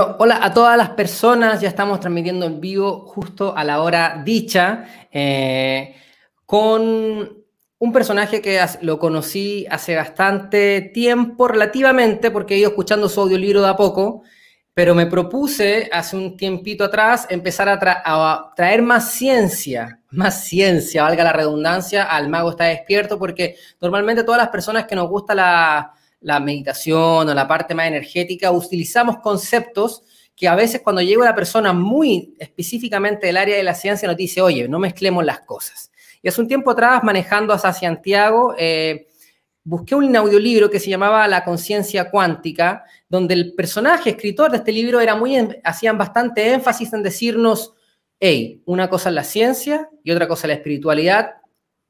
Hola a todas las personas, ya estamos transmitiendo en vivo justo a la hora dicha, eh, con un personaje que lo conocí hace bastante tiempo, relativamente, porque he ido escuchando su audiolibro de a poco, pero me propuse hace un tiempito atrás empezar a, a traer más ciencia, más ciencia, valga la redundancia, al mago está despierto, porque normalmente todas las personas que nos gusta la la meditación o la parte más energética, utilizamos conceptos que a veces cuando llega una persona muy específicamente del área de la ciencia nos dice, oye, no mezclemos las cosas. Y hace un tiempo atrás, manejando hacia Santiago, eh, busqué un audiolibro que se llamaba La conciencia cuántica, donde el personaje escritor de este libro era muy, hacían bastante énfasis en decirnos, hey, una cosa es la ciencia y otra cosa es la espiritualidad,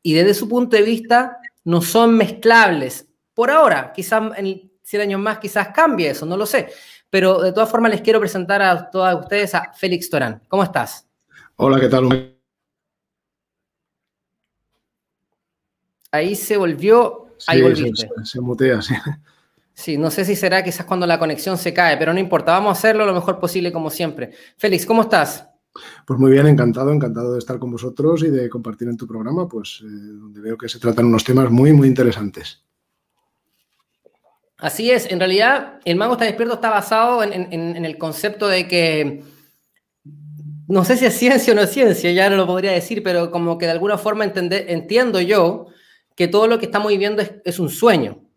y desde su punto de vista no son mezclables, por ahora, quizás en 100 años más, quizás cambie eso, no lo sé. Pero de todas formas les quiero presentar a todas ustedes a Félix Torán. ¿Cómo estás? Hola, ¿qué tal? Ahí se volvió, ahí volviste. Se, se, mutea, sí. Sí, no sé si será quizás cuando la conexión se cae, pero no importa, vamos a hacerlo lo mejor posible como siempre. Félix, ¿cómo estás? Pues muy bien, encantado, encantado de estar con vosotros y de compartir en tu programa, pues eh, donde veo que se tratan unos temas muy, muy interesantes. Así es, en realidad el mago está despierto está basado en, el concepto de que, no sé si es ciencia o no es ciencia, ya no lo podría decir, pero como que de alguna forma entiendo yo que todo lo que estamos viviendo es un sueño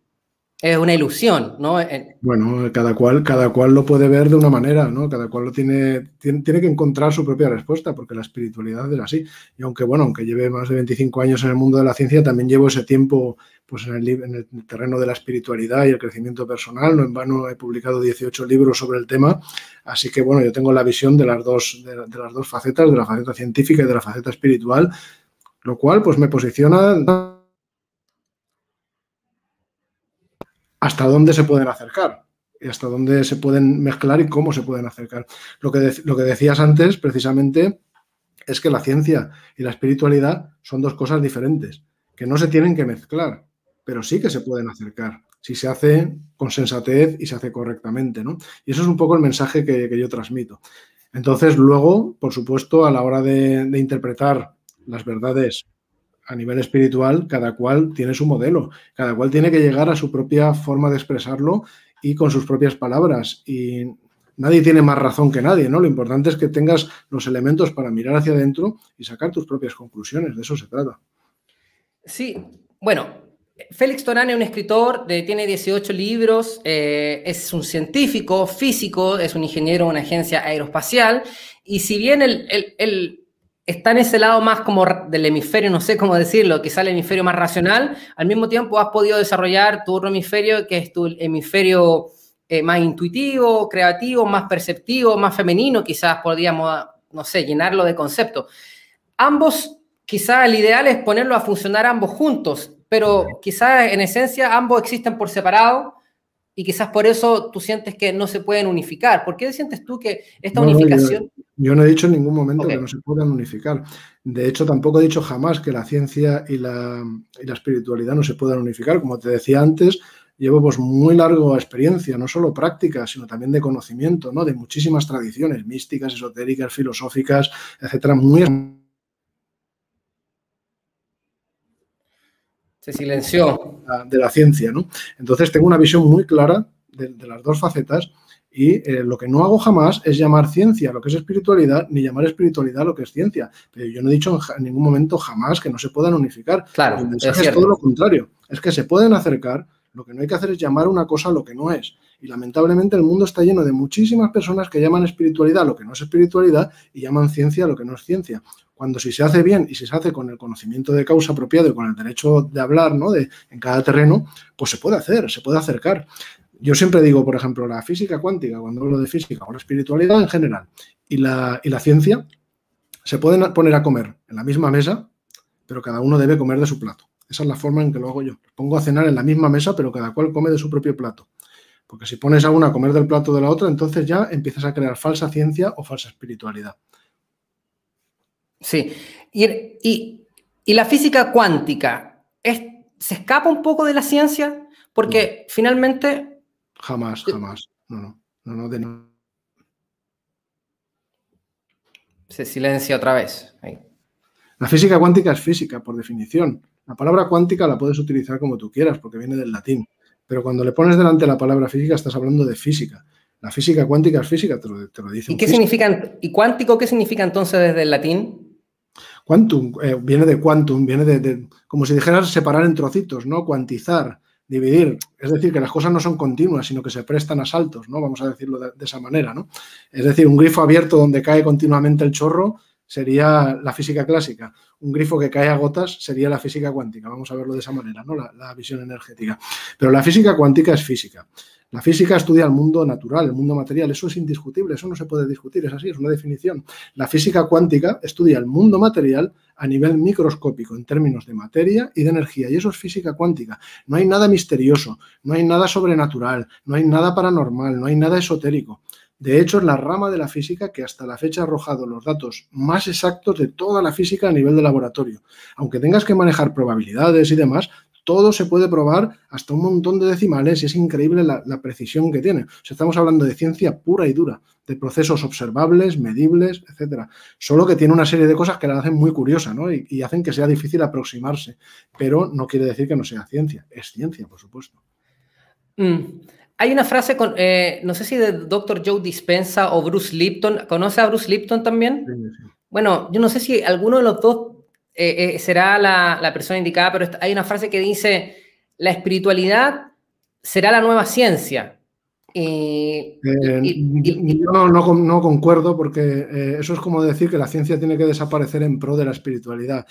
es una ilusión, ¿no? Bueno, cada cual, cada cual lo puede ver de una manera, ¿no? Cada cual lo tiene, tiene, que encontrar su propia respuesta, porque la espiritualidad es así. Y aunque, bueno, aunque lleve más de 25 años en el mundo de la ciencia, también llevo ese tiempo pues, en, el, en el terreno de la espiritualidad y el crecimiento personal. No en vano he publicado 18 libros sobre el tema. Así que, bueno, yo tengo la visión de las dos, de, de las dos facetas, de la faceta científica y de la faceta espiritual, lo cual, pues, me posiciona hasta dónde se pueden acercar y hasta dónde se pueden mezclar y cómo se pueden acercar. Lo que, lo que decías antes, precisamente, es que la ciencia y la espiritualidad son dos cosas diferentes, que no se tienen que mezclar, pero sí que se pueden acercar si se hace con sensatez y se hace correctamente. ¿no? Y eso es un poco el mensaje que, yo transmito. Entonces, luego, por supuesto, a la hora de interpretar las verdades a nivel espiritual, cada cual tiene su modelo, cada cual tiene que llegar a su propia forma de expresarlo y con sus propias palabras. Y nadie tiene más razón que nadie, ¿no? Lo importante es que tengas los elementos para mirar hacia adentro y sacar tus propias conclusiones, de eso se trata. Sí, bueno, Félix Torán es un escritor, de, tiene 18 libros, eh, es un científico, físico, es un ingeniero de una agencia aeroespacial, y si bien el, el está en ese lado más como del hemisferio, no sé cómo decirlo, quizá el hemisferio más racional, al mismo tiempo has podido desarrollar tu otro hemisferio, que es tu hemisferio eh, más intuitivo, creativo, más perceptivo, más femenino, quizás podríamos, no sé, llenarlo de concepto. Ambos, quizá el ideal es ponerlo a funcionar ambos juntos, pero quizás en esencia ambos existen por separado y quizás por eso tú sientes que no se pueden unificar. ¿Por qué sientes tú que esta unificación... Yo no he dicho en ningún momento que no se puedan unificar. De hecho, tampoco he dicho jamás que la ciencia y la, y la espiritualidad no se puedan unificar. Como te decía antes, llevo pues muy larga experiencia, no solo práctica, sino también de conocimiento, ¿no? De muchísimas tradiciones místicas, esotéricas, filosóficas, etcétera, muy se silenció de la ciencia, ¿no? Entonces tengo una visión muy clara de, de las dos facetas y eh, lo que no hago jamás es llamar ciencia lo que es espiritualidad, ni llamar espiritualidad lo que es ciencia. Pero yo no he dicho en, ningún momento jamás que no se puedan unificar. Claro, el mensaje es, todo lo contrario. Es que se pueden acercar. Lo que no hay que hacer es llamar una cosa lo que no es. Y lamentablemente el mundo está lleno de muchísimas personas que llaman espiritualidad lo que no es espiritualidad y llaman ciencia lo que no es ciencia. Cuando si se hace bien y si se hace con el conocimiento de causa apropiado y con el derecho de hablar ¿no? de, en cada terreno, pues se puede hacer, se puede acercar. Yo siempre digo, por ejemplo, la física cuántica, cuando hablo de física o la espiritualidad en general y la, y la ciencia, se pueden poner a comer en la misma mesa, pero cada uno debe comer de su plato. Esa es la forma en que lo hago yo. Pongo a cenar en la misma mesa, pero cada cual come de su propio plato. Porque si pones a una a comer del plato de la otra, entonces ya empiezas a crear falsa ciencia o falsa espiritualidad. Sí. Y, y, y la física cuántica, ¿es, ¿se escapa un poco de la ciencia? Porque no. finalmente Jamás, jamás. No, no, no, no, de, Se silencia otra vez. La física cuántica es física, por definición. La palabra cuántica la puedes utilizar como tú quieras, porque viene del latín. Pero cuando le pones delante la palabra física, estás hablando de física. La física cuántica es física, te lo, te dice. ¿Y qué significa, y cuántico qué significa entonces desde el latín? Quantum, eh, viene de quantum, viene de, como si dijeras separar en trocitos, ¿no? Cuantizar, dividir. Es decir, que las cosas no son continuas, sino que se prestan a saltos, ¿no? Vamos a decirlo de, esa manera, ¿no? Es decir, un grifo abierto donde cae continuamente el chorro sería la física clásica. Un grifo que cae a gotas sería la física cuántica. Vamos a verlo de esa manera, ¿no? la visión energética. Pero la física cuántica es física. La física estudia el mundo natural, el mundo material, eso es indiscutible, eso no se puede discutir, es así, es una definición. La física cuántica estudia el mundo material a nivel microscópico, en términos de materia y de energía, y eso es física cuántica. No hay nada misterioso, no hay nada sobrenatural, no hay nada paranormal, no hay nada esotérico. De hecho, es la rama de la física que hasta la fecha ha arrojado los datos más exactos de toda la física a nivel de laboratorio. Aunque tengas que manejar probabilidades y demás, todo se puede probar hasta un montón de decimales y es increíble la, precisión que tiene. estamos hablando de ciencia pura y dura, de procesos observables, medibles, etcétera. Solo que tiene una serie de cosas que la hacen muy curiosa ¿no? y, hacen que sea difícil aproximarse, pero no quiere decir que no sea ciencia, es ciencia, por supuesto. Mm. Hay una frase, con, eh, no sé si de Dr. Joe Dispensa o Bruce Lipton, ¿conoce a Bruce Lipton también? Bueno, yo no sé si alguno de los dos eh, eh, será la, persona indicada, pero hay una frase que dice, la espiritualidad será la nueva ciencia. Eh, yo no, concuerdo porque eso es como decir que la ciencia tiene que desaparecer en pro de la espiritualidad.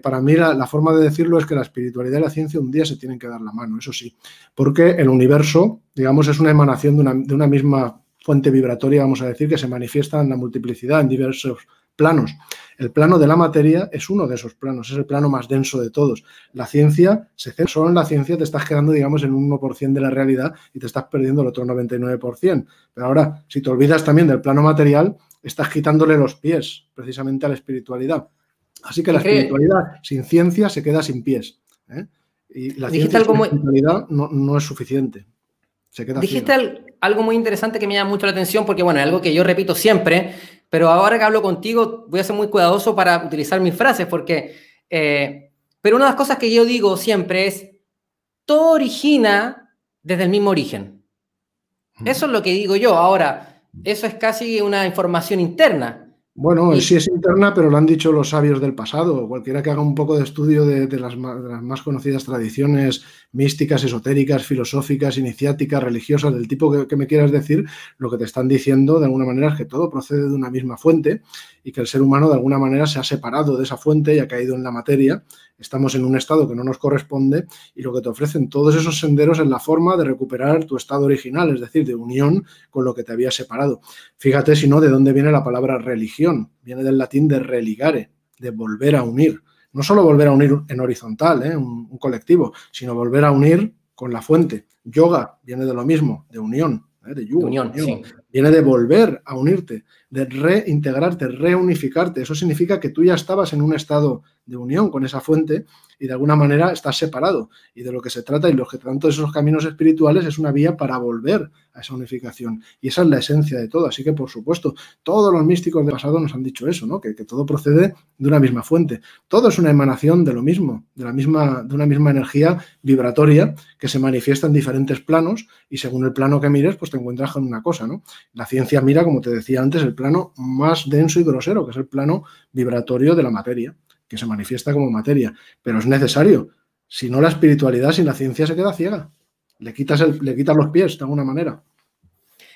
para mí la, forma de decirlo es que la espiritualidad y la ciencia un día se tienen que dar la mano, eso sí, porque el universo, digamos, es una emanación de una, de una misma fuente vibratoria, vamos a decir, que se manifiesta en la multiplicidad, en diversos planos. El plano de la materia es uno de esos planos, es el plano más denso de todos. La ciencia, se solo en la ciencia te estás quedando, digamos, en un 1% de la realidad y te estás perdiendo el otro 99%. Pero ahora, si te olvidas también del plano material, estás quitándole los pies precisamente a la espiritualidad. Así que la espiritualidad sin ciencia se queda sin pies. ¿eh? Y la ciencia sin espiritualidad no, es suficiente. Se queda Dijiste algo muy interesante que me llama mucho la atención porque, bueno, es algo que yo repito siempre, pero ahora que hablo contigo, voy a ser muy cuidadoso para utilizar mis frases, porque, eh, pero una de las cosas que yo digo siempre es, todo origina desde el mismo origen. Eso es lo que digo yo. Ahora, eso es casi una información interna. Bueno, sí es interna, pero lo han dicho los sabios del pasado. Cualquiera que haga un poco de estudio de, las, más conocidas tradiciones místicas, esotéricas, filosóficas, iniciáticas, religiosas, del tipo que, que, me quieras decir, lo que te están diciendo de alguna manera es que todo procede de una misma fuente y que el ser humano de alguna manera se ha separado de esa fuente y ha caído en la materia. Estamos en un estado que no nos corresponde y lo que te ofrecen todos esos senderos es la forma de recuperar tu estado original, es decir, de unión con lo que te había separado. Fíjate si no de dónde viene la palabra religión. Viene del latín de religare, de volver a unir. No solo volver a unir en horizontal, ¿eh? un colectivo, sino volver a unir con la fuente. Yoga viene de lo mismo, de unión. ¿eh? de unión, viene de volver a unirte, de reintegrarte, reunificarte. Eso significa que tú ya estabas en un estado de unión con esa fuente y de alguna manera estás separado. Y de lo que se trata y lo que todos esos caminos espirituales es una vía para volver a esa unificación. Y esa es la esencia de todo. Así que, por supuesto, todos los místicos del pasado nos han dicho eso, ¿no? Que, que todo procede de una misma fuente. Todo es una emanación de lo mismo, de, la misma, de una misma energía vibratoria que se manifiesta en diferentes planos y según el plano que mires, pues te encuentras con una cosa, ¿no? La ciencia mira, como te decía antes, el plano más denso y grosero, que es el plano vibratorio de la materia que se manifiesta como materia, pero es necesario. Si no, la espiritualidad sin la ciencia se queda ciega. Le quitas, le quitas los pies de alguna manera.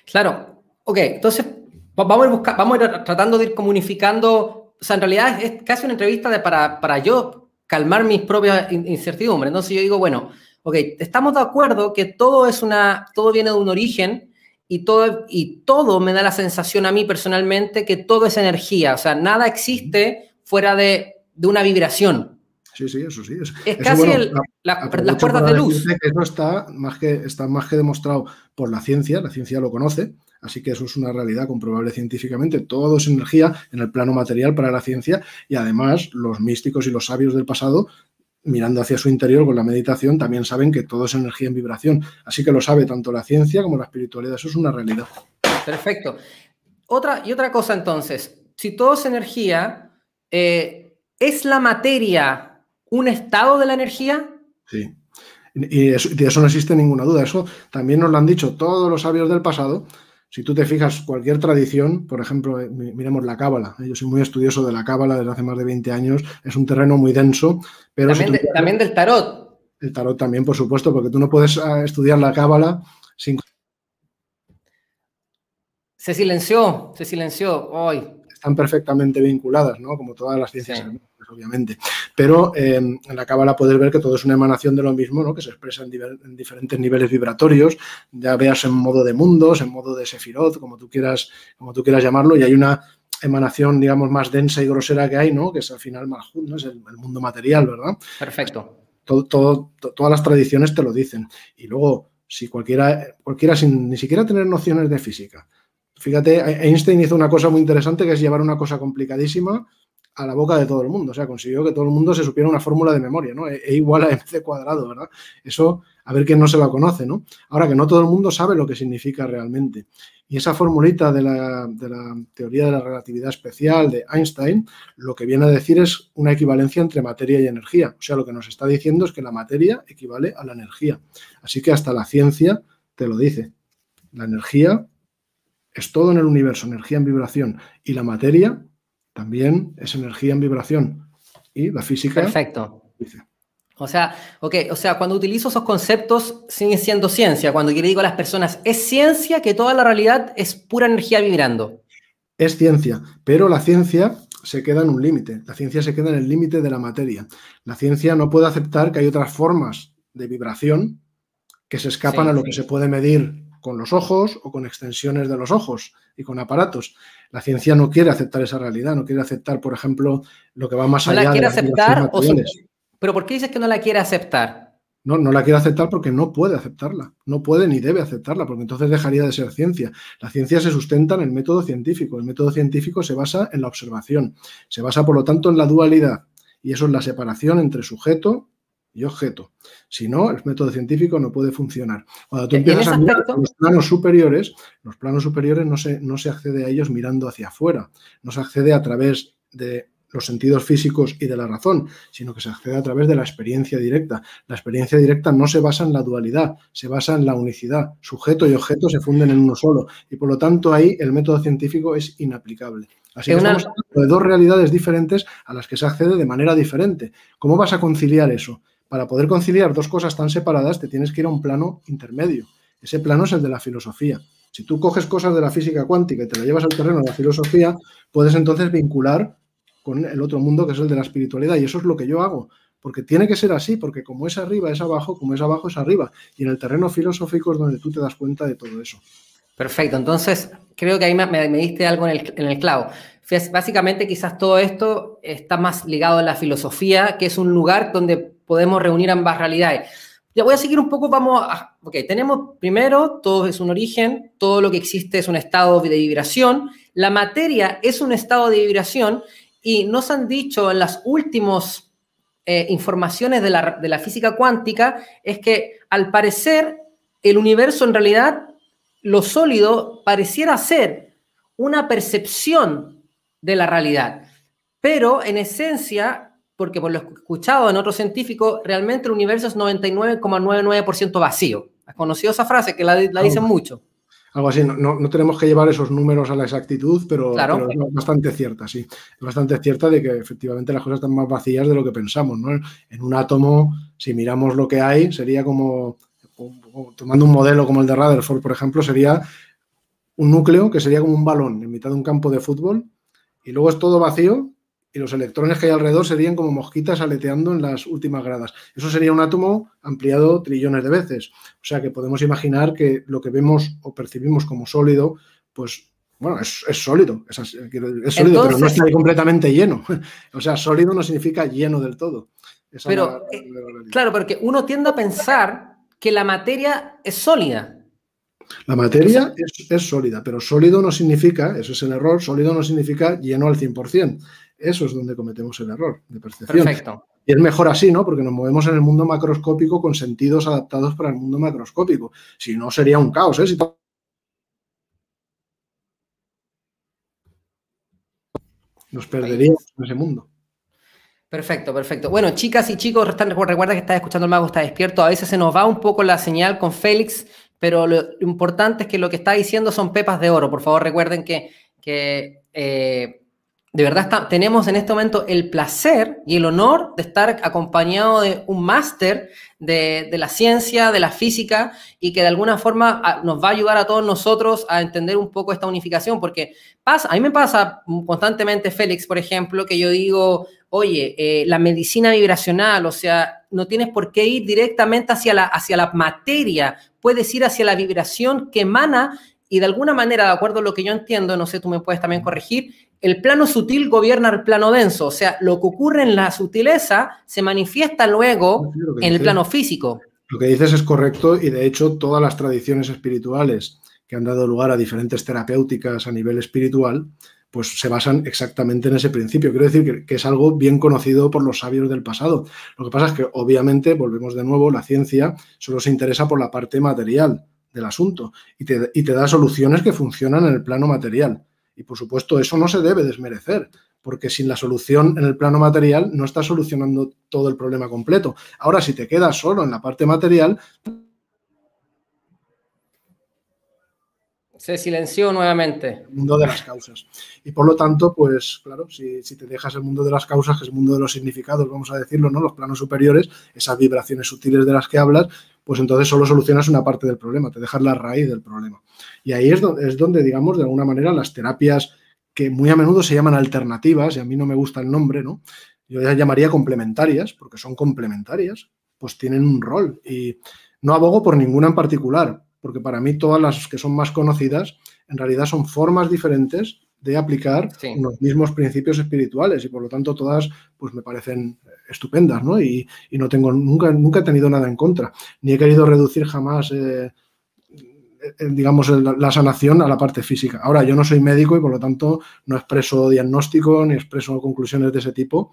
Claro, ok, entonces vamos a, buscar, vamos a ir tratando de ir comunicando. O sea, en realidad es casi una entrevista para, para yo calmar mis propias incertidumbres. Entonces yo digo, bueno, ok, estamos de acuerdo que todo es una, todo viene de un origen y todo, y todo me da la sensación a mí personalmente que todo es energía. O sea, nada existe fuera de de una vibración. Sí, sí, eso sí. Es, casi las puertas de luz. eso está más, que, está más que demostrado por la ciencia, la ciencia lo conoce, así que eso es una realidad comprobable científicamente. Todo es energía en el plano material para la ciencia y además los místicos y los sabios del pasado mirando hacia su interior con la meditación, también saben que todo es energía en vibración. Así que lo sabe tanto la ciencia como la espiritualidad. Eso es una realidad. Perfecto. Otra, y otra cosa entonces, si todo es energía, eh, ¿es la materia un estado de la energía? Sí. Y de eso no existe ninguna duda. Eso también nos lo han dicho todos los sabios del pasado. Si tú te fijas, cualquier tradición, por ejemplo, eh, miremos la cábala. Yo soy muy estudioso de la cábala desde hace más de 20 años. Es un terreno muy denso. Pero también, del tarot. El tarot también, por supuesto, porque tú no puedes ah, estudiar la cábala sin... Se silenció, se silenció hoy. Están perfectamente vinculadas, ¿no? Como todas las ciencias obviamente. Pero eh, en la cábala puedes ver que todo es una emanación de lo mismo, ¿no? que se expresa en, diferentes niveles vibratorios, ya veas en modo de mundos, en modo de sefirot, como tú quieras, como tú quieras llamarlo, y hay una emanación, digamos, más densa y grosera que hay, ¿no? que es al final más ¿no? es el, mundo material, ¿verdad? Perfecto. Todo, todas las tradiciones te lo dicen. Y luego, si cualquiera, cualquiera sin ni siquiera tener nociones de física, fíjate, Einstein hizo una cosa muy interesante que es llevar una cosa complicadísima a la boca de todo el mundo. O sea, consiguió que todo el mundo se supiera una fórmula de memoria, ¿no? E, e, igual a mc cuadrado, ¿verdad? Eso, a ver quién no se la conoce, ¿no? Ahora que no todo el mundo sabe lo que significa realmente. Y esa formulita de la, de la teoría de la relatividad especial de Einstein, lo que viene a decir es una equivalencia entre materia y energía. O sea, lo que nos está diciendo es que la materia equivale a la energía. Así que hasta la ciencia te lo dice. La energía es todo en el universo, energía en vibración. Y la materia también es energía en vibración. Y la física. Perfecto. O sea, ok, o sea, cuando utilizo esos conceptos sigue siendo ciencia. Cuando yo le digo a las personas, es ciencia que toda la realidad es pura energía vibrando. Es ciencia, pero la ciencia se queda en un límite. La ciencia se queda en el límite de la materia. La ciencia no puede aceptar que hay otras formas de vibración que se escapan a lo que se puede medir con los ojos o con extensiones de los ojos y con aparatos. La ciencia no quiere aceptar esa realidad, no quiere aceptar, por ejemplo, lo que va más allá. ¿No la quiere aceptar? ¿Pero por qué dices que no la quiere aceptar? No, no la quiere aceptar porque no puede aceptarla. No puede ni debe aceptarla, porque entonces dejaría de ser ciencia. La ciencia se sustenta en el método científico. El método científico se basa en la observación. Se basa, por lo tanto, en la dualidad. Y eso es la separación entre sujeto y objeto. Si no, el método científico no puede funcionar. Cuando tú empiezas a mirar los planos superiores, los planos superiores no se, no se accede a ellos mirando hacia afuera, no se accede a través de los sentidos físicos y de la razón, sino que se accede a través de la experiencia directa. La experiencia directa no se basa en la dualidad, se basa en la unicidad. Sujeto y objeto se funden en uno solo y por lo tanto ahí el método científico es inaplicable. Así que estamos hablando de dos realidades diferentes a las que se accede de manera diferente. ¿Cómo vas a conciliar eso? Para poder conciliar dos cosas tan separadas, te tienes que ir a un plano intermedio. Ese plano es el de la filosofía. Si tú coges cosas de la física cuántica y te la llevas al terreno de la filosofía, puedes entonces vincular con el otro mundo que es el de la espiritualidad. Y eso es lo que yo hago. Porque tiene que ser así, porque como es arriba es abajo, como es abajo es arriba. Y en el terreno filosófico es donde tú te das cuenta de todo eso. Perfecto. Entonces, creo que ahí me, diste algo en el, en el clavo. Básicamente, quizás todo esto está más ligado a la filosofía, que es un lugar donde podemos reunir ambas realidades. Ya voy a seguir un poco, vamos a... Ok, tenemos primero, todo es un origen, todo lo que existe es un estado de vibración, la materia es un estado de vibración y nos han dicho en las últimas eh, informaciones de la, de la física cuántica es que al parecer el universo en realidad, lo sólido pareciera ser una percepción de la realidad, pero en esencia porque por lo escuchado en otros científicos, realmente el universo es 99,99% vacío. ¿Has conocido esa frase que la, dicen mucho? Algo así, no, tenemos que llevar esos números a la exactitud, pero, es bastante cierta, sí. Es bastante cierta de que efectivamente las cosas están más vacías de lo que pensamos, ¿no? En un átomo, si miramos lo que hay, sería como, tomando un modelo como el de Rutherford, por ejemplo, sería un núcleo que sería como un balón en mitad de un campo de fútbol y luego es todo vacío y los electrones que hay alrededor serían como mosquitas aleteando en las últimas gradas. Eso sería un átomo ampliado trillones de veces. O sea que podemos imaginar que lo que vemos o percibimos como sólido, pues bueno, es, sólido, es, sólido, pero no está completamente lleno. O sea, sólido no significa lleno del todo. pero, eh, claro, porque uno tiende a pensar que la materia es sólida. La materia es, es, sólida, pero sólido no significa, eso es el error, sólido no significa lleno al 100%. Eso es donde cometemos el error de percepción. Perfecto. Y es mejor así, ¿no? Porque nos movemos en el mundo macroscópico con sentidos adaptados para el mundo macroscópico. Si no, sería un caos, ¿eh? Nos perderíamos en ese mundo. Perfecto, perfecto. Bueno, chicas y chicos, recuerda que estás escuchando el mago, está despierto. A veces se nos va un poco la señal con Félix, pero lo importante es que lo que está diciendo son pepas de oro. Por favor, recuerden que, eh, de verdad tenemos en este momento el placer y el honor de estar acompañado de un máster de, la ciencia, de la física, y que de alguna forma nos va a ayudar a todos nosotros a entender un poco esta unificación, porque pasa, a mí me pasa constantemente, Félix, por ejemplo, que yo digo, oye, eh, la medicina vibracional, o sea, no tienes por qué ir directamente hacia la, hacia la materia, puedes ir hacia la vibración que emana y de alguna manera, de acuerdo a lo que yo entiendo, no sé, tú me puedes también corregir, el plano sutil gobierna el plano denso, o sea, lo que ocurre en la sutileza se manifiesta luego en el plano físico. Lo que dices es correcto y de hecho todas las tradiciones espirituales que han dado lugar a diferentes terapéuticas a nivel espiritual pues se basan exactamente en ese principio. Quiero decir que, es algo bien conocido por los sabios del pasado. Lo que pasa es que, obviamente, volvemos de nuevo, la ciencia solo se interesa por la parte material del asunto y te, y te da soluciones que funcionan en el plano material. Y, por supuesto, eso no se debe desmerecer, porque sin la solución en el plano material no estás solucionando todo el problema completo. Ahora, si te quedas solo en la parte material, Se silenció nuevamente. El mundo de las causas. Y por lo tanto, pues claro, si, te dejas el mundo de las causas, que es el mundo de los significados, vamos a decirlo, ¿no? Los planos superiores, esas vibraciones sutiles de las que hablas, pues entonces solo solucionas una parte del problema, te dejas la raíz del problema. Y ahí es donde, es donde, digamos, de alguna manera las terapias que muy a menudo se llaman alternativas, y a mí no me gusta el nombre, ¿no? Yo ya llamaría complementarias, porque son complementarias, pues tienen un rol. Y no abogo por ninguna en particular, porque para mí todas las que son más conocidas en realidad son formas diferentes de aplicar los mismos principios espirituales y por lo tanto todas pues me parecen estupendas, ¿no? Y, no tengo, nunca, nunca he tenido nada en contra, ni he querido reducir jamás, eh, eh, digamos, la, sanación a la parte física. Ahora, yo no soy médico y por lo tanto no expreso diagnóstico ni expreso conclusiones de ese tipo,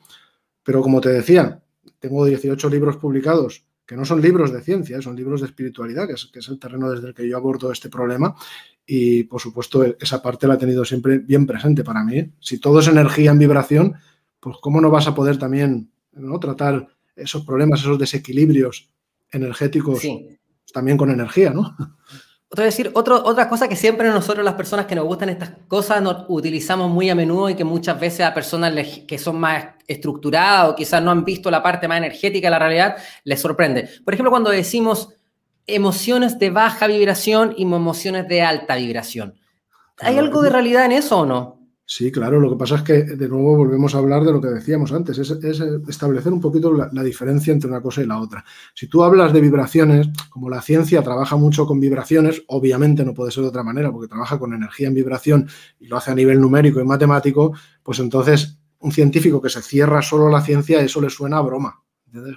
pero como te decía, tengo 18 libros publicados que no son libros de ciencia, son libros de espiritualidad, que es, el terreno desde el que yo abordo este problema. Y, por supuesto, esa parte la he tenido siempre bien presente para mí. Si todo es energía en vibración, pues ¿cómo no vas a poder también ¿no? tratar esos problemas, esos desequilibrios energéticos también con energía, ¿no? Otra decir, otra cosa que siempre nosotros las personas que nos gustan estas cosas nos utilizamos muy a menudo y que muchas veces a personas que son más estructuradas o quizás no han visto la parte más energética de la realidad, les sorprende. Por ejemplo, cuando decimos emociones de baja vibración y emociones de alta vibración. ¿Hay algo de realidad en eso o no? Sí, claro, lo que pasa es que de nuevo volvemos a hablar de lo que decíamos antes, es, establecer un poquito la, diferencia entre una cosa y la otra. Si tú hablas de vibraciones, como la ciencia trabaja mucho con vibraciones, obviamente no puede ser de otra manera, porque trabaja con energía en vibración y lo hace a nivel numérico y matemático, pues entonces un científico que se cierra solo a la ciencia, eso le suena a broma.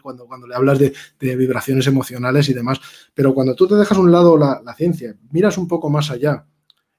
Cuando, cuando le hablas de, vibraciones emocionales y demás. Pero cuando tú te dejas a un lado la ciencia, miras un poco más allá,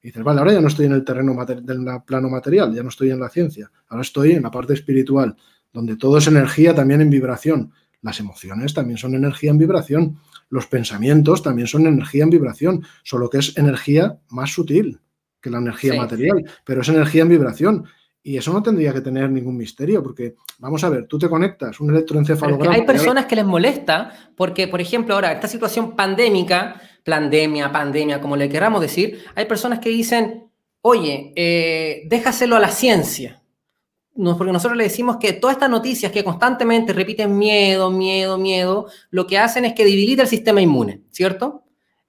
y dices, vale, ahora ya no estoy en el terreno del plano material, ya no estoy en la ciencia, ahora estoy en la parte espiritual, donde todo es energía también en vibración. Las emociones también son energía en vibración. Los pensamientos también son energía en vibración, solo que es energía más sutil que la energía material, pero es energía en vibración. Y eso no tendría que tener ningún misterio, porque vamos a ver, tú te conectas un electroencefalograma. hay personas que les molesta, porque, por ejemplo, ahora, esta situación pandémica, pandemia, pandemia, como le queramos decir, hay personas que dicen, oye, eh, déjaselo a la ciencia. No, porque nosotros le decimos que todas estas noticias que constantemente repiten miedo, miedo, miedo, lo que hacen es que debilita el sistema inmune, ¿cierto?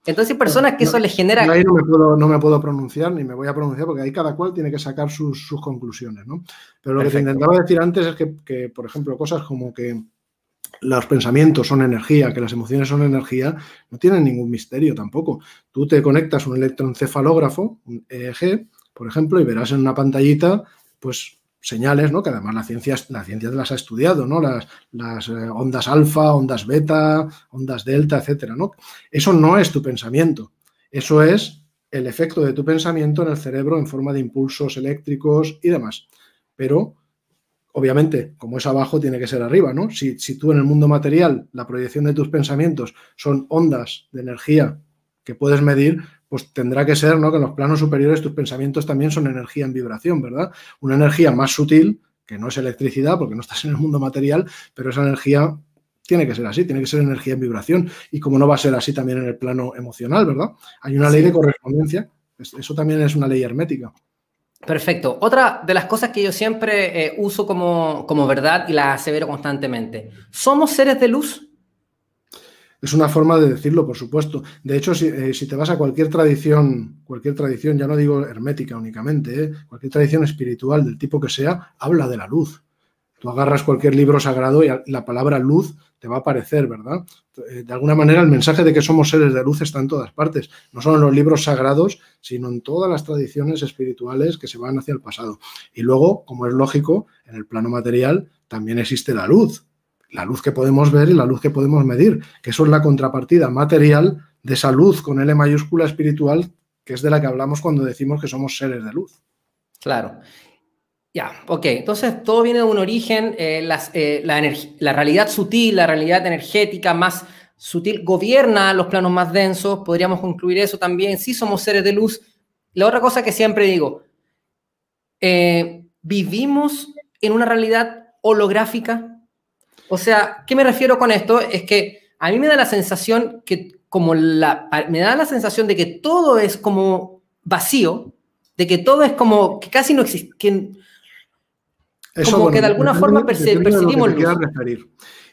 Entonces hay personas que eso les genera... Ahí no me, puedo, no me puedo pronunciar ni me voy a pronunciar porque ahí cada cual tiene que sacar sus, conclusiones, ¿no? Pero lo que te intentaba decir antes es que, que, por ejemplo, cosas como que los pensamientos son energía, que las emociones son energía, no tienen ningún misterio tampoco. Tú te conectas un electroencefalógrafo, un EEG, por ejemplo, y verás en una pantallita, pues señales, ¿no? Que además la ciencia, la ciencia las ha estudiado, ¿no? Las, las eh, ondas alfa, ondas beta, ondas delta, etcétera, ¿no? Eso no es tu pensamiento. Eso es el efecto de tu pensamiento en el cerebro en forma de impulsos eléctricos y demás. Pero obviamente, como es abajo, tiene que ser arriba, ¿no? Si, tú en el mundo material, la proyección de tus pensamientos son ondas de energía que puedes medir, pues tendrá que ser ¿no? que en los planos superiores tus pensamientos también son energía en vibración, ¿verdad? Una energía más sutil, que no es electricidad, porque no estás en el mundo material, pero esa energía tiene que ser así, tiene que ser energía en vibración. Y como no va a ser así también en el plano emocional, ¿verdad? Hay una ley de correspondencia, eso también es una ley hermética. Perfecto. Otra de las cosas que yo siempre eh, uso como, como verdad y la asevero constantemente. ¿Somos seres de luz? Es una forma de decirlo, por supuesto. De hecho, si, eh, te vas a cualquier tradición, cualquier tradición, ya no digo hermética únicamente, eh, cualquier tradición espiritual del tipo que sea, habla de la luz. Tú agarras cualquier libro sagrado y la palabra luz te va a aparecer, ¿verdad? Eh, de alguna manera el mensaje de que somos seres de luz está en todas partes, no solo en los libros sagrados, sino en todas las tradiciones espirituales que se van hacia el pasado. Y luego, como es lógico, en el plano material también existe la luz, la luz que podemos ver y la luz que podemos medir, que eso es la contrapartida material de esa luz con L mayúscula espiritual, que es de la que hablamos cuando decimos que somos seres de luz. Claro. Ya, ok. Entonces todo viene de un origen, eh, eh, la, realidad sutil, la realidad energética más sutil gobierna los planos más densos, podríamos concluir eso también, sí somos seres de luz. La otra cosa que siempre digo, eh, ¿vivimos en una realidad holográfica? O sea, ¿qué me refiero con esto? Es que a mí me da la sensación que como me da la sensación de que todo es como vacío, de que todo es como que casi no existe, como que de alguna forma percibimos referir.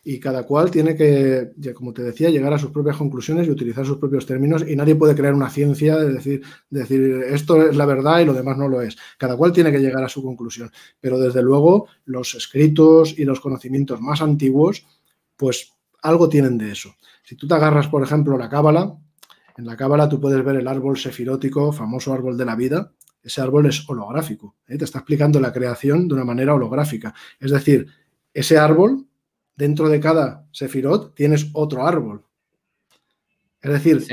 Y cada cual tiene que, como te decía, llegar a sus propias conclusiones y utilizar sus propios términos. Y nadie puede crear una ciencia de decir, decir esto es la verdad y lo demás no lo es. Cada cual tiene que llegar a su conclusión. Pero desde luego, los escritos y los conocimientos más antiguos, pues algo tienen de eso. Si tú te agarras, por ejemplo, la cábala, en la cábala tú puedes ver el árbol sefirótico, famoso árbol de la vida, ese árbol es holográfico. ¿eh? Te está explicando la creación de una manera holográfica. Es decir, ese árbol, dentro de cada sefirot, tienes otro árbol. Es decir,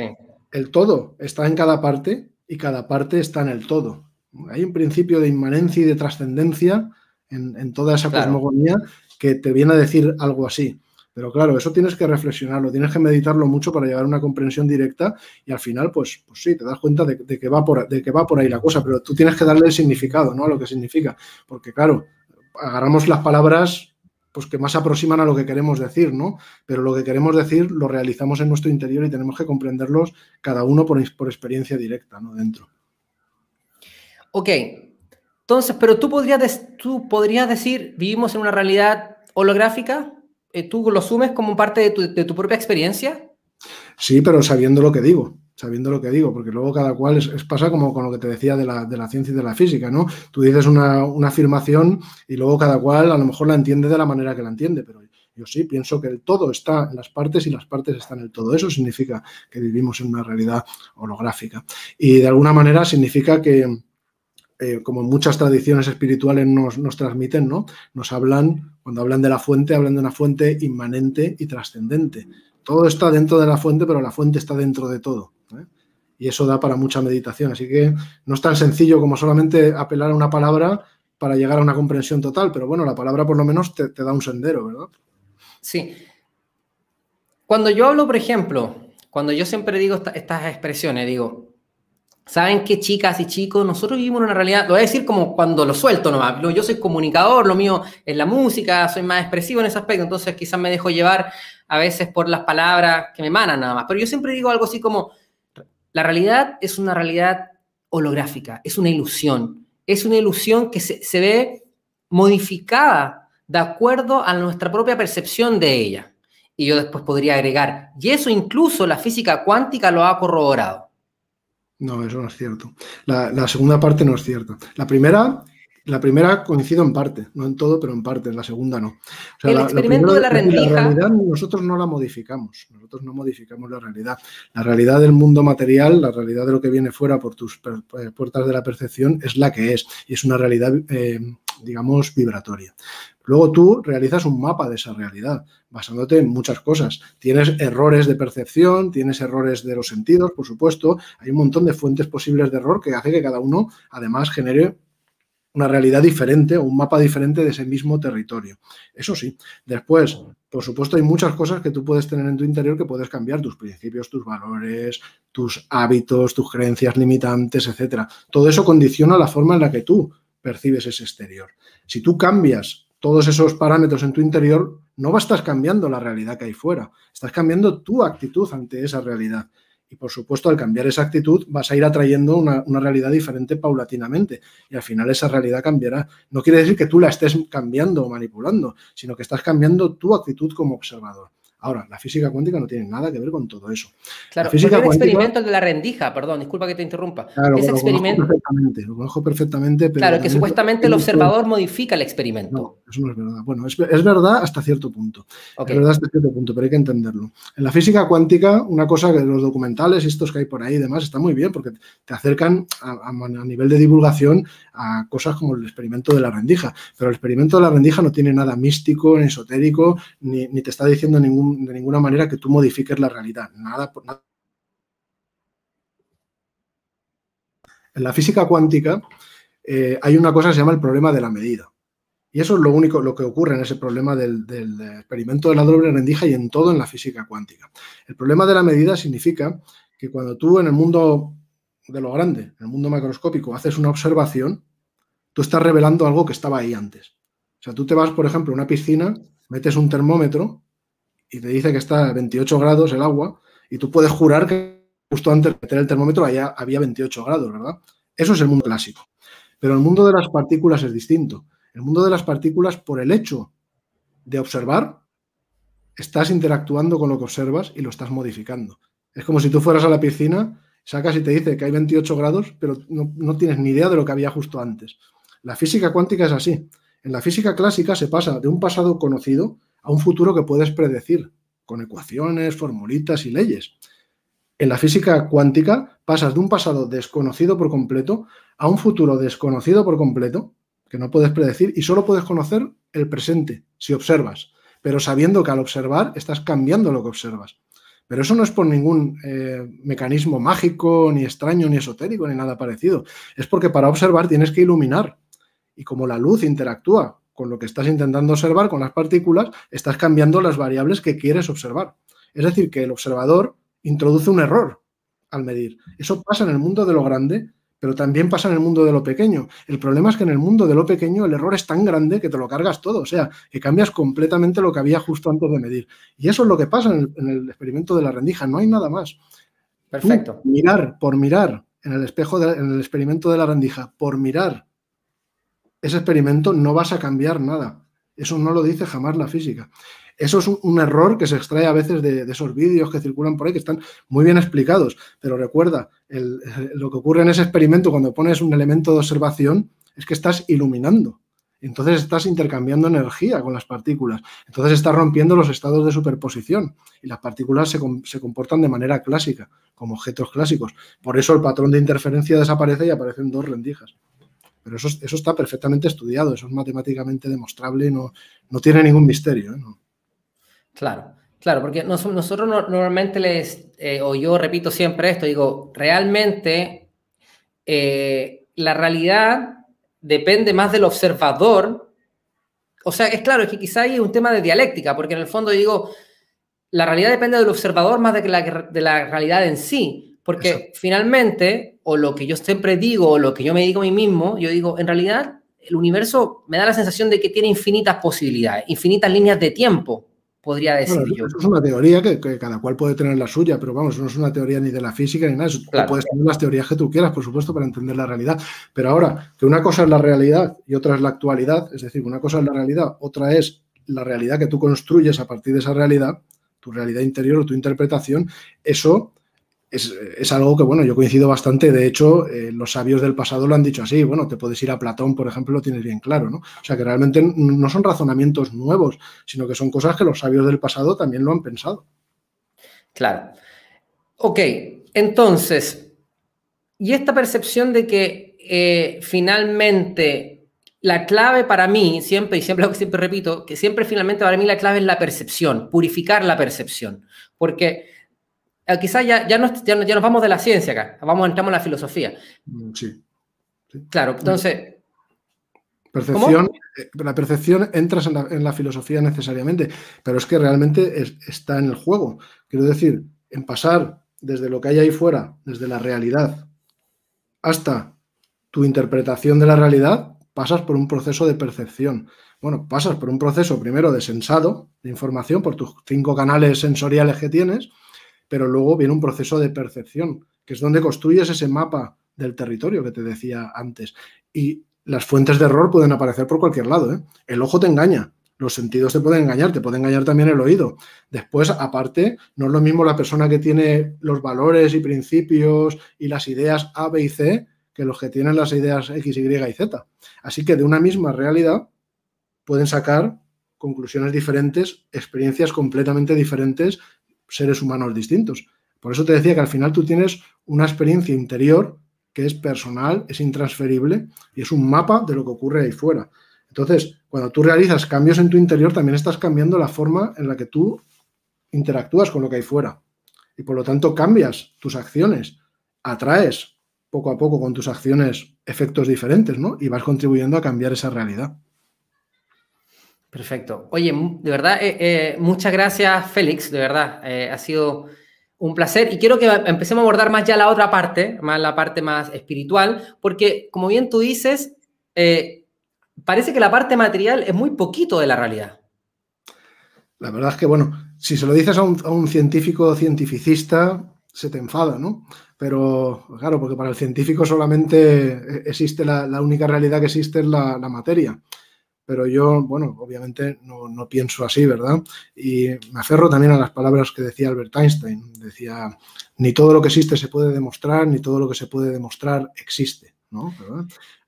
el todo está en cada parte y cada parte está en el todo. Hay un principio de inmanencia y de trascendencia en, toda esa cosmogonía que te viene a decir algo así. Pero claro, eso tienes que reflexionarlo, tienes que meditarlo mucho para llegar a una comprensión directa y al final, pues, pues sí, te das cuenta de, que va por, de que va por ahí la cosa, pero tú tienes que darle el significado, ¿no? A lo que significa. Porque claro, agarramos las palabras pues que más aproximan a lo que queremos decir, ¿no? Pero lo que queremos decir lo realizamos en nuestro interior y tenemos que comprenderlos cada uno por, por experiencia directa, ¿no? Dentro. Ok, entonces, pero tú podrías, tú podrías decir, vivimos en una realidad holográfica, ¿tú lo sumes como parte de tu, propia experiencia? Sí, pero sabiendo lo que digo sabiendo lo que digo, porque luego cada cual es, pasa como con lo que te decía de la, ciencia y de la física, ¿no? Tú dices una, afirmación y luego cada cual a lo mejor la entiende de la manera que la entiende, pero yo sí pienso que el todo está en las partes y las partes están en el todo. Eso significa que vivimos en una realidad holográfica. Y de alguna manera significa que, eh, como muchas tradiciones espirituales nos, nos, transmiten, ¿no? Nos hablan, cuando hablan de la fuente, hablan de una fuente inmanente y trascendente. Todo está dentro de la fuente, pero la fuente está dentro de todo. ¿eh? Y eso da para mucha meditación. Así que no es tan sencillo como solamente apelar a una palabra para llegar a una comprensión total, pero bueno, la palabra por lo menos te, da un sendero, ¿verdad? Sí. Cuando yo hablo, por ejemplo, cuando yo siempre digo estas expresiones, digo, ¿Saben qué, chicas y chicos? Nosotros vivimos una realidad, lo voy a decir como cuando lo suelto nomás. Yo soy comunicador, lo mío es la música, soy más expresivo en ese aspecto, entonces quizás me dejo llevar a veces por las palabras que me emanan nada más. Pero yo siempre digo algo así como, la realidad es una realidad holográfica, es una ilusión. Es una ilusión que se, se ve modificada de acuerdo a nuestra propia percepción de ella. Y yo después podría agregar, y eso incluso la física cuántica lo ha corroborado. No, eso no es cierto. La, segunda parte no es cierta. La primera, la primera coincido en parte, no en todo, pero en parte. La segunda no. el experimento de la rendija. La realidad nosotros no la modificamos. Nosotros no modificamos la realidad. La realidad del mundo material, la realidad de lo que viene fuera por tus eh, puertas de la percepción, es la que es. Y es una realidad, eh, digamos, vibratoria. Luego tú realizas un mapa de esa realidad, basándote en muchas cosas. Tienes errores de percepción, tienes errores de los sentidos, por supuesto. Hay un montón de fuentes posibles de error que hace que cada uno, además, genere una realidad diferente o un mapa diferente de ese mismo territorio. Eso sí, después, por supuesto, hay muchas cosas que tú puedes tener en tu interior que puedes cambiar, tus principios, tus valores, tus hábitos, tus creencias limitantes, etc. Todo eso condiciona la forma en la que tú percibes ese exterior. Si tú cambias todos esos parámetros en tu interior, no estás cambiando la realidad que hay fuera, estás cambiando tu actitud ante esa realidad. Y por supuesto, al cambiar esa actitud, vas a ir atrayendo una, realidad diferente paulatinamente. Y al final esa realidad cambiará. No quiere decir que tú la estés cambiando o manipulando, sino que estás cambiando tu actitud como observador. Ahora, la física cuántica no tiene nada que ver con todo eso. Claro, la física el experimento de la rendija, perdón, disculpa que te interrumpa. Claro, Ese lo experimento... conozco perfectamente, lo conozco perfectamente. claro, que supuestamente el observador modifica el experimento. No, eso no es verdad. Bueno, es, verdad hasta cierto punto. Es verdad hasta cierto punto, pero hay que entenderlo. En la física cuántica, una cosa que los documentales, estos que hay por ahí y demás, está muy bien porque te acercan a, a nivel de divulgación a cosas como el experimento de la rendija. Pero el experimento de la rendija no tiene nada místico, ni esotérico, ni, ni te está diciendo ningún de ninguna manera que tú modifiques la realidad. Nada, nada. En la física cuántica eh, hay una cosa que se llama el problema de la medida. Y eso es lo único, lo que ocurre en ese problema del, experimento de la doble rendija y en todo en la física cuántica. El problema de la medida significa que cuando tú en el mundo de lo grande, en el mundo macroscópico, haces una observación, tú estás revelando algo que estaba ahí antes. O sea, tú te vas, por ejemplo, a una piscina, metes un termómetro y te dice que está a 28 grados el agua y tú puedes jurar que justo antes de meter el termómetro allá había 28 grados, ¿verdad? Eso es el mundo clásico. Pero el mundo de las partículas es distinto. El mundo de las partículas, por el hecho de observar, estás interactuando con lo que observas y lo estás modificando. Es como si tú fueras a la piscina, sacas y te dice que hay 28 grados, pero no, no tienes ni idea de lo que había justo antes. La física cuántica es así. En la física clásica se pasa de un pasado conocido a un futuro que puedes predecir con ecuaciones, formulitas y leyes. En la física cuántica pasas de un pasado desconocido por completo a un futuro desconocido por completo que no puedes predecir y solo puedes conocer el presente si observas, pero sabiendo que al observar estás cambiando lo que observas. Pero eso no es por ningún eh, mecanismo mágico, ni extraño, ni esotérico, ni nada parecido. Es porque para observar tienes que iluminar. Y como la luz interactúa con lo que estás intentando observar, con las partículas, estás cambiando las variables que quieres observar. Es decir, que el observador introduce un error al medir. Eso pasa en el mundo de lo grande, pero también pasa en el mundo de lo pequeño. El problema es que en el mundo de lo pequeño el error es tan grande que te lo cargas todo, o sea, que cambias completamente lo que había justo antes de medir. Y eso es lo que pasa en el, experimento de la rendija, no hay nada más. Perfecto. mirar por mirar en el espejo, en el experimento de la rendija, por mirar ese experimento no vas a cambiar nada. Eso no lo dice jamás la física. Eso es un, error que se extrae a veces de, esos vídeos que circulan por ahí, que están muy bien explicados. Pero recuerda, lo que ocurre en ese experimento cuando pones un elemento de observación es que estás iluminando. Entonces estás intercambiando energía con las partículas. Entonces estás rompiendo los estados de superposición y las partículas se, se, comportan de manera clásica, como objetos clásicos. Por eso el patrón de interferencia desaparece y aparecen dos rendijas. Pero eso, eso está perfectamente estudiado, eso es matemáticamente demostrable y no, no tiene ningún misterio. ¿eh? Claro, claro, porque nosotros normalmente les, eh, o yo repito siempre esto, digo, realmente eh, la realidad depende más del observador. O sea, es claro, es que quizá hay un tema de dialéctica, porque en el fondo digo, la realidad depende del observador más de, que la, de la realidad en sí. Porque finalmente, o lo que yo siempre digo, o lo que yo me digo a mí mismo, yo digo, en realidad, el universo me da la sensación de que tiene infinitas posibilidades, infinitas líneas de tiempo, podría decir yo. es una teoría que, cada cual puede tener la suya, pero vamos, no es una teoría ni de la física ni nada. puedes tener las teorías que tú quieras, por supuesto, para entender la realidad. Pero ahora, que una cosa es la realidad y otra es la actualidad, es decir, una cosa es la realidad, otra es la realidad que tú construyes a partir de esa realidad, tu realidad interior o tu interpretación, eso es, algo que, bueno, yo coincido bastante. De hecho, eh, los sabios del pasado lo han dicho así. Bueno, te puedes ir a Platón, por ejemplo, lo tienes bien claro, ¿no? O sea, que realmente no son razonamientos nuevos, sino que son cosas que los sabios del pasado también lo han pensado. Claro. Ok, entonces, y esta percepción de que eh, finalmente la clave para mí, siempre, y siempre lo que siempre repito, que siempre finalmente para mí la clave es la percepción, purificar la percepción. Porque eh, quizás ya, ya, nos, ya, nos vamos de la ciencia acá, vamos, entramos en la filosofía. Mm, sí. Claro, entonces, Percepción, eh, la percepción entras en la, filosofía necesariamente, pero es que realmente está en el juego. Quiero decir, en pasar desde lo que hay ahí fuera, desde la realidad, hasta tu interpretación de la realidad, pasas por un proceso de percepción. Bueno, pasas por un proceso primero de sensado, de información, por tus cinco canales sensoriales que tienes, pero luego viene un proceso de percepción, que es donde construyes ese mapa del territorio que te decía antes. Y las fuentes de error pueden aparecer por cualquier lado. ¿eh? El ojo te engaña, los sentidos te pueden engañar, te puede engañar también el oído. Después, aparte, no es lo mismo la persona que tiene los valores y principios y las ideas A, B y C que los que tienen las ideas X, Y y Z. Así que de una misma realidad pueden sacar conclusiones diferentes, experiencias completamente diferentes, seres humanos distintos. Por eso te decía que al final tú tienes una experiencia interior que es personal, es intransferible y es un mapa de lo que ocurre ahí fuera. Entonces, cuando tú realizas cambios en tu interior, también estás cambiando la forma en la que tú interactúas con lo que hay fuera. Y por lo tanto cambias tus acciones, atraes poco a poco con tus acciones efectos diferentes, ¿no? Y vas contribuyendo a cambiar esa realidad. Perfecto. Oye, de verdad, eh, eh, muchas gracias, Félix, de verdad. Eh, ha sido un placer y quiero que empecemos a abordar más ya la otra parte, más la parte más espiritual, porque como bien tú dices, parece que la parte material es muy poquito de la realidad. La verdad es que, bueno, si se lo dices a un, científico cientificista, se te enfada, ¿no? Pero, claro, porque para el científico solamente existe la, única realidad que existe es la materia pero yo, bueno, obviamente no, pienso así, ¿verdad? Y me aferro también a las palabras que decía Albert Einstein. Decía, ni todo lo que existe se puede demostrar, ni todo lo que se puede demostrar existe, ¿no?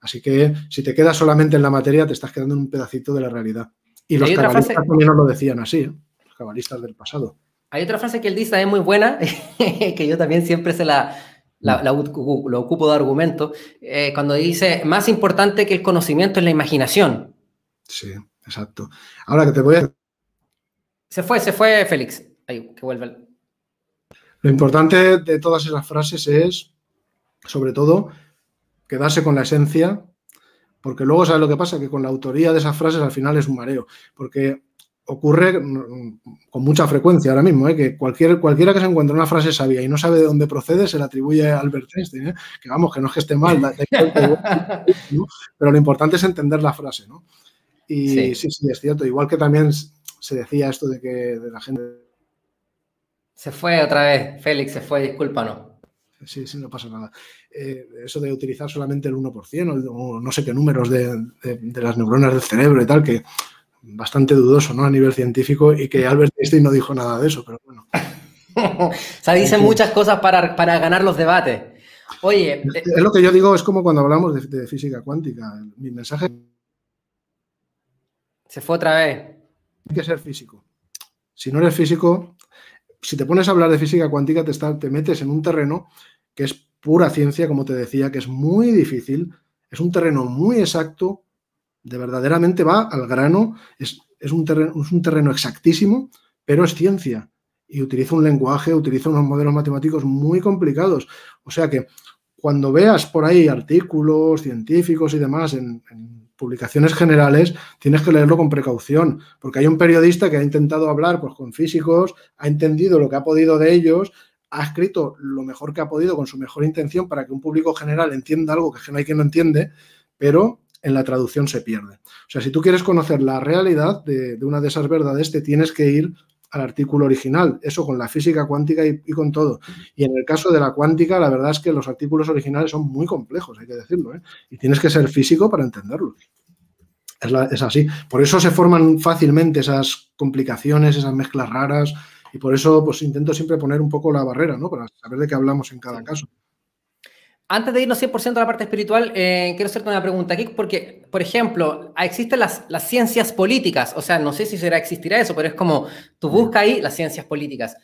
Así que si te quedas solamente en la materia, te estás quedando en un pedacito de la realidad. Y los cabalistas también nos lo decían así, ¿eh? los cabalistas del pasado. Hay otra frase que él dice es muy buena, que yo también siempre se la, la, lo ocupo de argumento, eh, cuando dice, más importante que el conocimiento es la imaginación. Sí, exacto. Ahora que te voy a... Se fue, se fue Félix. Ahí, que vuelve. Lo importante de todas esas frases es, sobre todo, quedarse con la esencia, porque luego, ¿sabes lo que pasa? Que con la autoría de esas frases al final es un mareo, porque ocurre con mucha frecuencia ahora mismo, ¿eh? que cualquier, cualquiera que se encuentre una frase sabia y no sabe de dónde procede, se la atribuye a Albert Einstein, ¿eh? que vamos, que no es que esté mal, pero lo importante es entender la frase, ¿no? Y sí. sí, es cierto. Igual que también se decía esto de que de la gente. Se fue otra vez, Félix, se fue, discúlpanos. Sí, sí, no pasa nada. Eh, eso de utilizar solamente el 1% o, no sé qué números de, las neuronas del cerebro y tal, que bastante dudoso, ¿no? A nivel científico y que Albert Einstein no dijo nada de eso, pero bueno. o sea, dicen muchas cosas para, para ganar los debates. Oye. Es, es, lo que yo digo, es como cuando hablamos de, de física cuántica. Mi mensaje se fue otra vez. Hay que ser físico. Si no eres físico, si te pones a hablar de física cuántica, te, te metes en un terreno que es pura ciencia, como te decía, que es muy difícil, es un terreno muy exacto, de verdaderamente va al grano, es, un, terreno, es un terreno exactísimo, pero es ciencia y utiliza un lenguaje, utiliza unos modelos matemáticos muy complicados. O sea que cuando veas por ahí artículos científicos y demás en publicaciones generales, tienes que leerlo con precaución, porque hay un periodista que ha intentado hablar pues, con físicos, ha entendido lo que ha podido de ellos, ha escrito lo mejor que ha podido con su mejor intención para que un público general entienda algo que no hay quien lo entiende, pero en la traducción se pierde. O sea, si tú quieres conocer la realidad de, de una de esas verdades, te tienes que ir al artículo original, eso con la física cuántica y, con todo. Y en el caso de la cuántica, la verdad es que los artículos originales son muy complejos, hay que decirlo, ¿eh? y tienes que ser físico para entenderlos. Es, es, así. Por eso se forman fácilmente esas complicaciones, esas mezclas raras, y por eso pues intento siempre poner un poco la barrera, ¿no? Para saber de qué hablamos en cada caso. Antes de irnos 100% a la parte espiritual, eh, quiero hacerte una pregunta aquí, porque, por ejemplo, existen las, las, ciencias políticas, o sea, no sé si será, existirá eso, pero es como tú buscas ahí las ciencias políticas.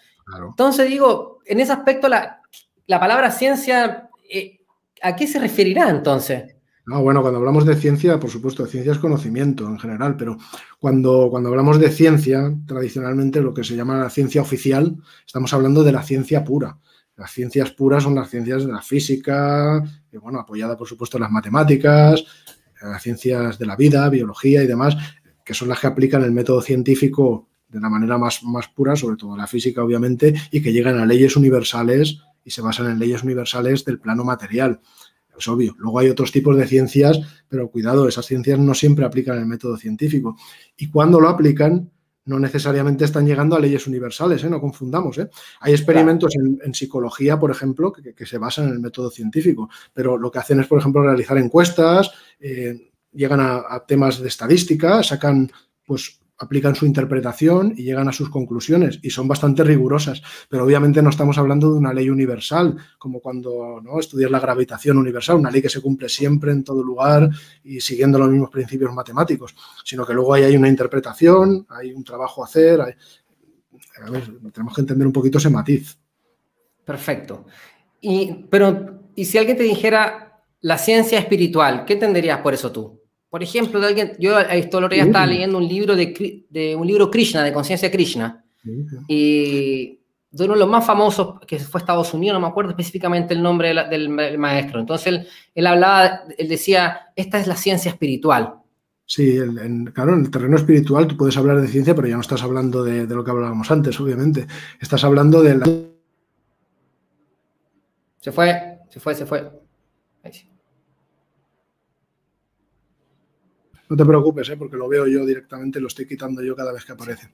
Entonces digo, en ese aspecto, la, la palabra ciencia, eh, ¿a qué se referirá entonces? No, bueno, cuando hablamos de ciencia, por supuesto, ciencia es conocimiento en general, pero cuando, cuando hablamos de ciencia, tradicionalmente lo que se llama la ciencia oficial, estamos hablando de la ciencia pura. Las ciencias puras son las ciencias de la física, bueno, apoyada por supuesto en las matemáticas, las ciencias de la vida, biología y demás, que son las que aplican el método científico de la manera más, más pura, sobre todo la física, obviamente, y que llegan a leyes universales y se basan en leyes universales del plano material. Es obvio. Luego hay otros tipos de ciencias, pero cuidado, esas ciencias no siempre aplican el método científico. Y cuando lo aplican, no necesariamente están llegando a leyes universales, ¿eh? no confundamos. ¿eh? Hay experimentos en, psicología, por ejemplo, que, se basan en el método científico, pero lo que hacen es, por ejemplo, realizar encuestas, eh, llegan a, a, temas de estadística, sacan pues aplican su interpretación y llegan a sus conclusiones y son bastante rigurosas, pero obviamente no estamos hablando de una ley universal, como cuando ¿no? estudias la gravitación universal, una ley que se cumple siempre en todo lugar y siguiendo los mismos principios matemáticos, sino que luego ahí hay una interpretación, hay un trabajo a hacer, a ver, tenemos que entender un poquito ese matiz. Perfecto. Y, pero, ¿y si alguien te dijera la ciencia espiritual, qué entenderías por eso tú? Por ejemplo, de alguien, yo esto lo estaba leyendo un libro de, un libro Krishna, de conciencia Krishna, y de uno de los más famosos que fue Estados Unidos, no me acuerdo específicamente el nombre del, maestro. Entonces él, hablaba, él decía, esta es la ciencia espiritual. Sí, claro, en el terreno espiritual tú puedes hablar de ciencia, pero ya no estás hablando de, de lo que hablábamos antes, obviamente. Estás hablando de la... Se fue, se fue, se fue. Ahí sí. No te preocupes, ¿eh? porque lo veo yo directamente, lo estoy quitando yo cada vez que aparece.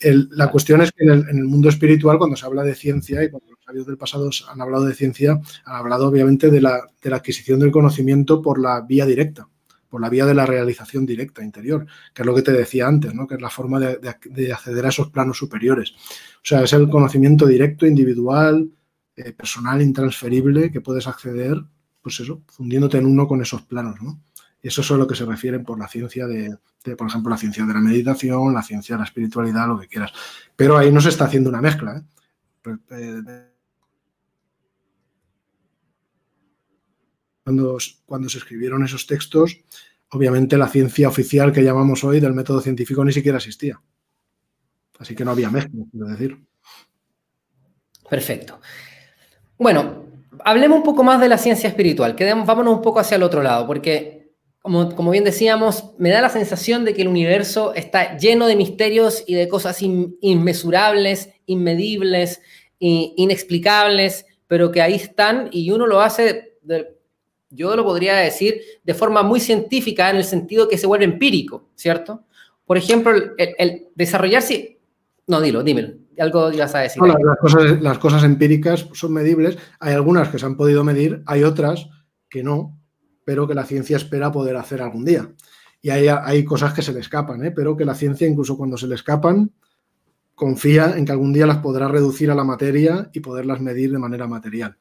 la cuestión es que en el, mundo espiritual, cuando se habla de ciencia y cuando los sabios del pasado han hablado de ciencia, han hablado obviamente de la, adquisición del conocimiento por la vía directa, por la vía de la realización directa interior, que es lo que te decía antes, ¿no? que es la forma de, acceder a esos planos superiores. O sea, es el conocimiento directo, individual, eh, personal, intransferible, que puedes acceder, pues eso, fundiéndote en uno con esos planos, ¿no? Eso es a lo que se refieren por la ciencia de, por ejemplo, la ciencia de la meditación, la ciencia de la espiritualidad, lo que quieras. Pero ahí no se está haciendo una mezcla. ¿eh? Eh, cuando, cuando se escribieron esos textos, obviamente la ciencia oficial que llamamos hoy del método científico ni siquiera existía. Así que no había mezcla, quiero decir. Perfecto. Bueno, hablemos un poco más de la ciencia espiritual. Quedemos, vámonos un poco hacia el otro lado, porque como, bien decíamos, me da la sensación de que el universo está lleno de misterios y de cosas inmesurables, inmedibles, inexplicables, pero que ahí están y uno lo hace, yo lo podría decir, de forma muy científica en el sentido que se vuelve empírico, ¿cierto? Por ejemplo, el, desarrollarse... No, dilo, dímelo. Algo ibas a decir. las cosas empíricas son medibles. Hay algunas que se han podido medir, hay otras que no pero que la ciencia espera poder hacer algún día. Y hay, hay cosas que se le escapan, ¿eh? pero que la ciencia, incluso cuando se le escapan, confía en que algún día las podrá reducir a la materia y poderlas medir de manera material.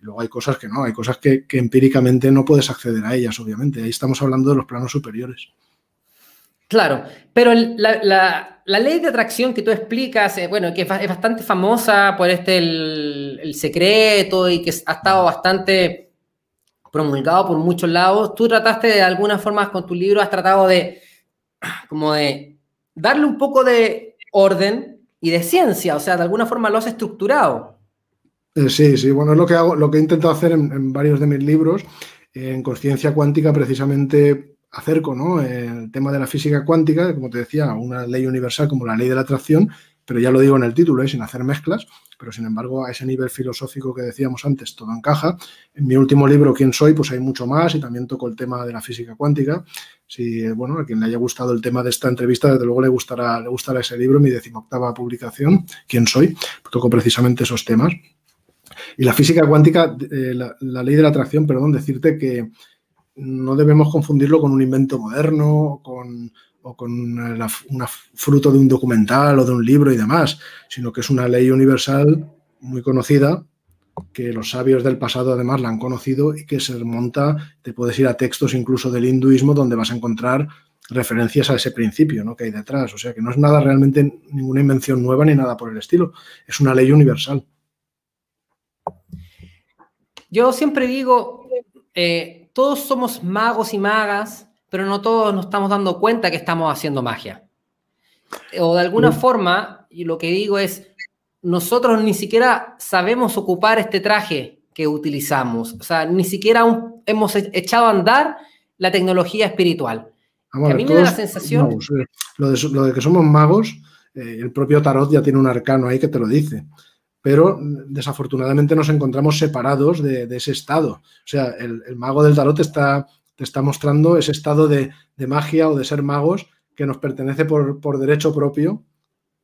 Y luego hay cosas que no, hay cosas que, empíricamente no puedes acceder a ellas, obviamente. Ahí estamos hablando de los planos superiores. Claro, pero la, ley de atracción que tú explicas, eh, bueno, que es, bastante famosa por este el, secreto y que ha estado bastante promulgado por muchos lados, tú trataste de alguna forma con tu libro, has tratado de, como de darle un poco de orden y de ciencia, o sea, de alguna forma lo has estructurado. Eh, sí, sí, bueno, es lo que hago, lo que he intentado hacer en, varios de mis libros. En Conciencia Cuántica, precisamente acerco ¿no? el tema de la física cuántica, como te decía, una ley universal como la ley de la atracción, pero ya lo digo en el título, ¿eh? sin hacer mezclas, pero sin embargo a ese nivel filosófico que decíamos antes todo encaja. En mi último libro, ¿Quién soy? Pues hay mucho más y también toco el tema de la física cuántica. Si, bueno, a quien le haya gustado el tema de esta entrevista, desde luego le gustará, le gustará ese libro, mi decimoctava publicación, ¿Quién soy? Toco precisamente esos temas. Y la física cuántica, eh, la, ley de la atracción, perdón, decirte que no debemos confundirlo con un invento moderno, con o con un fruto de un documental o de un libro y demás, sino que es una ley universal muy conocida, que los sabios del pasado además la han conocido y que se remonta, te puedes ir a textos incluso del hinduismo donde vas a encontrar referencias a ese principio ¿no? que hay detrás. O sea que no es nada realmente ninguna invención nueva ni nada por el estilo, es una ley universal. Yo siempre digo, eh, todos somos magos y magas pero no todos nos estamos dando cuenta que estamos haciendo magia. O de alguna forma, y lo que digo es, nosotros ni siquiera sabemos ocupar este traje que utilizamos. O sea, ni siquiera hemos e-, echado a andar la tecnología espiritual. a, mí me da la sensación... Eh, lo, de, que somos magos, eh, el propio tarot ya tiene un arcano ahí que te lo dice pero desafortunadamente nos encontramos separados de, ese estado. O sea, el, mago del tarot está, te está mostrando ese estado de, magia o de ser magos que nos pertenece por, por derecho propio,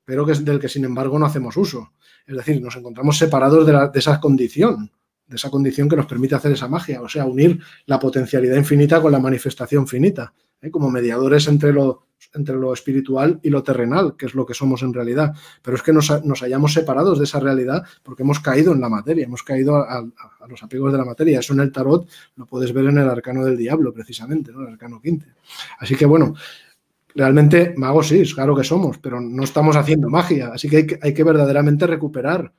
pero que del que sin embargo no hacemos uso. Es decir, nos encontramos separados de, de esa condición de esa condición que nos permite hacer esa magia, o sea, unir la potencialidad infinita con la manifestación finita, ¿eh? como mediadores entre lo, entre lo espiritual y lo terrenal, que es lo que somos en realidad. Pero es que nos, hayamos separados de esa realidad porque hemos caído en la materia, hemos caído a, los apegos de la materia. Eso en el tarot lo puedes ver en el arcano del diablo, precisamente, ¿no? el arcano 15. Así que bueno, realmente magos sí, claro que somos, pero no estamos haciendo magia, así que hay que, hay que verdaderamente recuperar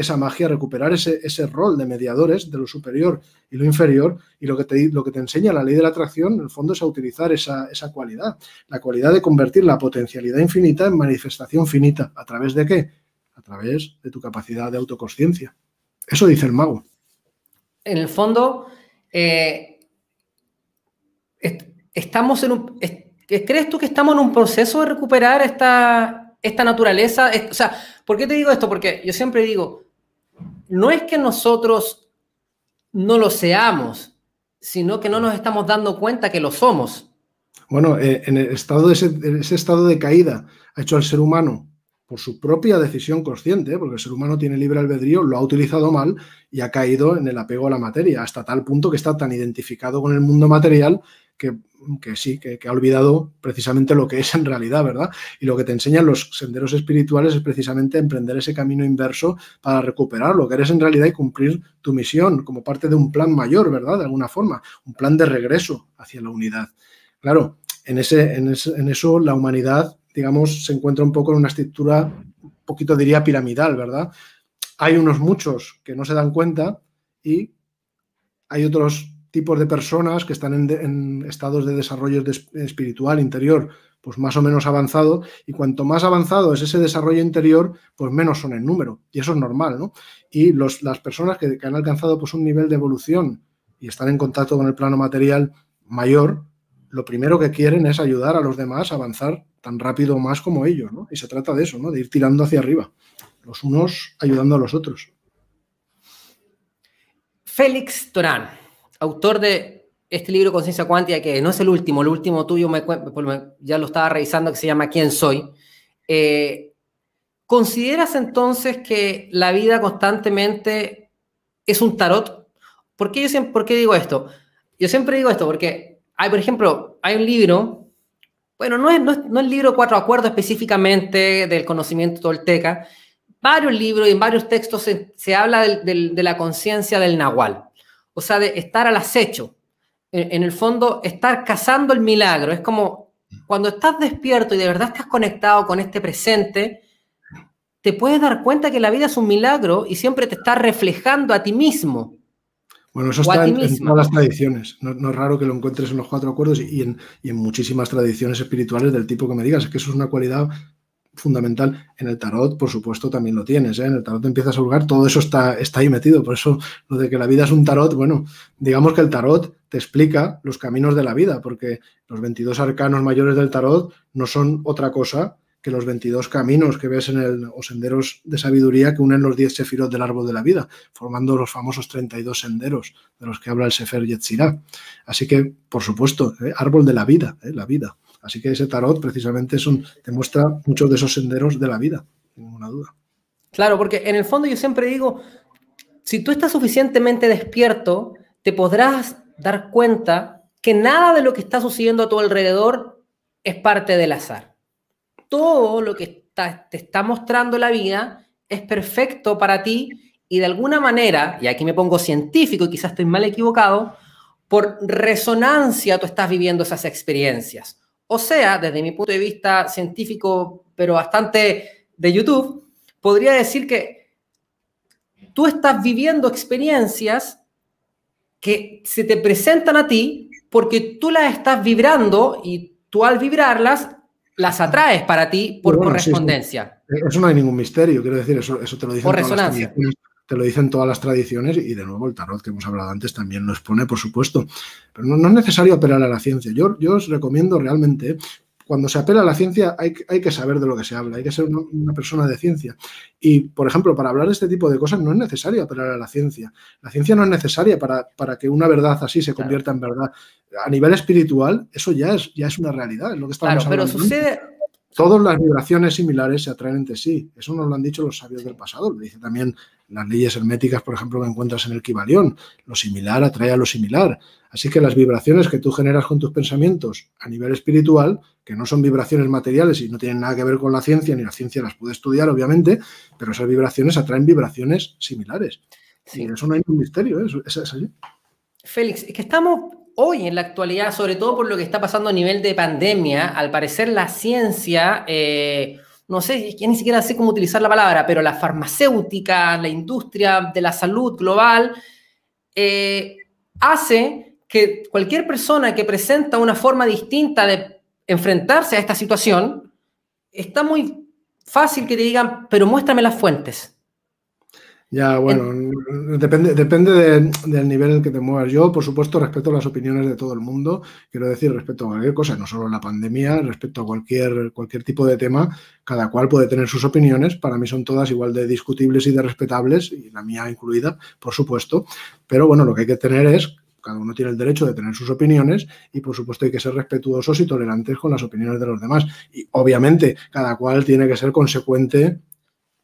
esa magia, recuperar ese, ese, rol de mediadores de lo superior y lo inferior. Y lo que, te, lo que te enseña la ley de la atracción, en el fondo, es a utilizar esa, esa cualidad. La cualidad de convertir la potencialidad infinita en manifestación finita. ¿A través de qué? A través de tu capacidad de autoconsciencia. Eso dice el mago. En el fondo, eh, estamos en un... ¿Crees tú que estamos en un proceso de recuperar esta, esta naturaleza? O sea, ¿por qué te digo esto? Porque yo siempre digo, no es que nosotros no lo seamos, sino que no nos estamos dando cuenta que lo somos. Bueno, eh, en el estado de ese, estado de caída ha hecho al ser humano por su propia decisión consciente, porque el ser humano tiene libre albedrío, lo ha utilizado mal y ha caído en el apego a la materia, hasta tal punto que está tan identificado con el mundo material que sí, que, ha olvidado precisamente lo que es en realidad, ¿verdad? Y lo que te enseñan los senderos espirituales es precisamente emprender ese camino inverso para recuperar lo que eres en realidad y cumplir tu misión como parte de un plan mayor, ¿verdad? De alguna forma, un plan de regreso hacia la unidad. Claro, en, ese, en, en eso la humanidad, digamos, se encuentra un poco en una estructura, un poquito diría piramidal, ¿verdad? Hay unos muchos que no se dan cuenta y hay otros tipos de personas que están en, estados de desarrollo espiritual interior, pues más o menos avanzado, y cuanto más avanzado es ese desarrollo interior, pues menos son en número, y eso es normal, ¿no? Y los, las personas que, han alcanzado pues un nivel de evolución y están en contacto con el plano material mayor, lo primero que quieren es ayudar a los demás a avanzar tan rápido o más como ellos, ¿no? Y se trata de eso, ¿no? De ir tirando hacia arriba, los unos ayudando a los otros. Félix Torán autor de este libro Conciencia Cuántica, que no es el último, el último tuyo me, ya lo estaba revisando, que se llama ¿Quién soy? Eh, ¿Consideras entonces que la vida constantemente es un tarot? ¿Por qué, yo siempre, ¿Por qué digo esto? Yo siempre digo esto porque hay, por ejemplo, hay un libro, bueno, no es, no el libro Cuatro Acuerdos específicamente del conocimiento tolteca, varios libros y en varios textos se, habla de la conciencia del nahual o sea, de estar al acecho. En, el fondo, estar cazando el milagro. Es como cuando estás despierto y de verdad estás conectado con este presente, te puedes dar cuenta que la vida es un milagro y siempre te está reflejando a ti mismo. Bueno, eso está en, todas las tradiciones. No, es raro que lo encuentres en los cuatro acuerdos y en, y en, muchísimas tradiciones espirituales del tipo que me digas. Es que eso es una cualidad fundamental. En el tarot, por supuesto, también lo tienes. ¿eh? En el tarot empiezas a hurgar, todo eso está, está ahí metido. Por eso, lo de que la vida es un tarot, bueno, digamos que el tarot te explica los caminos de la vida, porque los 22 arcanos mayores del tarot no son otra cosa que los 22 caminos que ves en el, senderos de sabiduría que unen los 10 sefirot del árbol de la vida, formando los famosos 32 senderos de los que habla el Sefer Yetzirah. Así que, por supuesto, ¿eh? árbol de la vida, ¿eh? la vida. Así que ese tarot precisamente es un, te muestra muchos de esos senderos de la vida, sin ninguna duda. Claro, porque en el fondo yo siempre digo, si tú estás suficientemente despierto, te podrás dar cuenta que nada de lo que está sucediendo a tu alrededor es parte del azar. Todo lo que te está mostrando la vida es perfecto para ti y de alguna manera, y aquí me pongo científico y quizás estoy mal equivocado, por resonancia tú estás viviendo esas experiencias. O sea, desde mi punto de vista científico, pero bastante de YouTube, podría decir que tú estás viviendo experiencias que se te presentan a ti porque tú las estás vibrando y tú al vibrarlas las atraes para ti por correspondencia. Eso no hay ningún misterio, quiero decir, eso, eso te lo dicen por resonancia te lo dicen todas las tradiciones y de nuevo el tarot que hemos hablado antes también lo expone, por supuesto. Pero no, es necesario apelar a la ciencia. Yo, yo os recomiendo realmente, cuando se apela a la ciencia hay, hay que saber de lo que se habla, hay que ser una, persona de ciencia. Y, por ejemplo, para hablar de este tipo de cosas no es necesario apelar a la ciencia. La ciencia no es necesaria para, para que una verdad así se convierta en verdad. A nivel espiritual, eso ya es, ya es una realidad, es lo que estamos claro, Pero sucede, Todas las vibraciones similares se atraen entre sí. Eso nos lo han dicho los sabios del pasado. Lo dice también las leyes herméticas, por ejemplo, que encuentras en el Kibalión. Lo similar atrae a lo similar. Así que las vibraciones que tú generas con tus pensamientos a nivel espiritual, que no son vibraciones materiales y no tienen nada que ver con la ciencia, ni la ciencia las puede estudiar, obviamente, pero esas vibraciones atraen vibraciones similares. Sí. Y eso no hay un misterio, ¿eh? es así. Félix, es que estamos hoy en la actualidad, sobre todo por lo que está pasando a nivel de pandemia, al parecer la ciencia, eh, no sé, ni siquiera sé cómo utilizar la palabra, pero la farmacéutica, la industria de la salud global, eh, hace que cualquier persona que presenta una forma distinta de enfrentarse a esta situación, está muy fácil que te digan, pero muéstrame las fuentes. Ya, bueno, depende, depende del nivel en el que te muevas. Yo, por supuesto, respeto las opiniones de todo el mundo. Quiero decir, respecto a cualquier cosa, no solo la pandemia, respecto a cualquier, cualquier tipo de tema, cada cual puede tener sus opiniones. Para mí son todas igual de discutibles y de respetables, y la mía incluida, por supuesto. Pero bueno, lo que hay que tener es cada uno tiene el derecho de tener sus opiniones y por supuesto hay que ser respetuosos y tolerantes con las opiniones de los demás. Y obviamente cada cual tiene que ser consecuente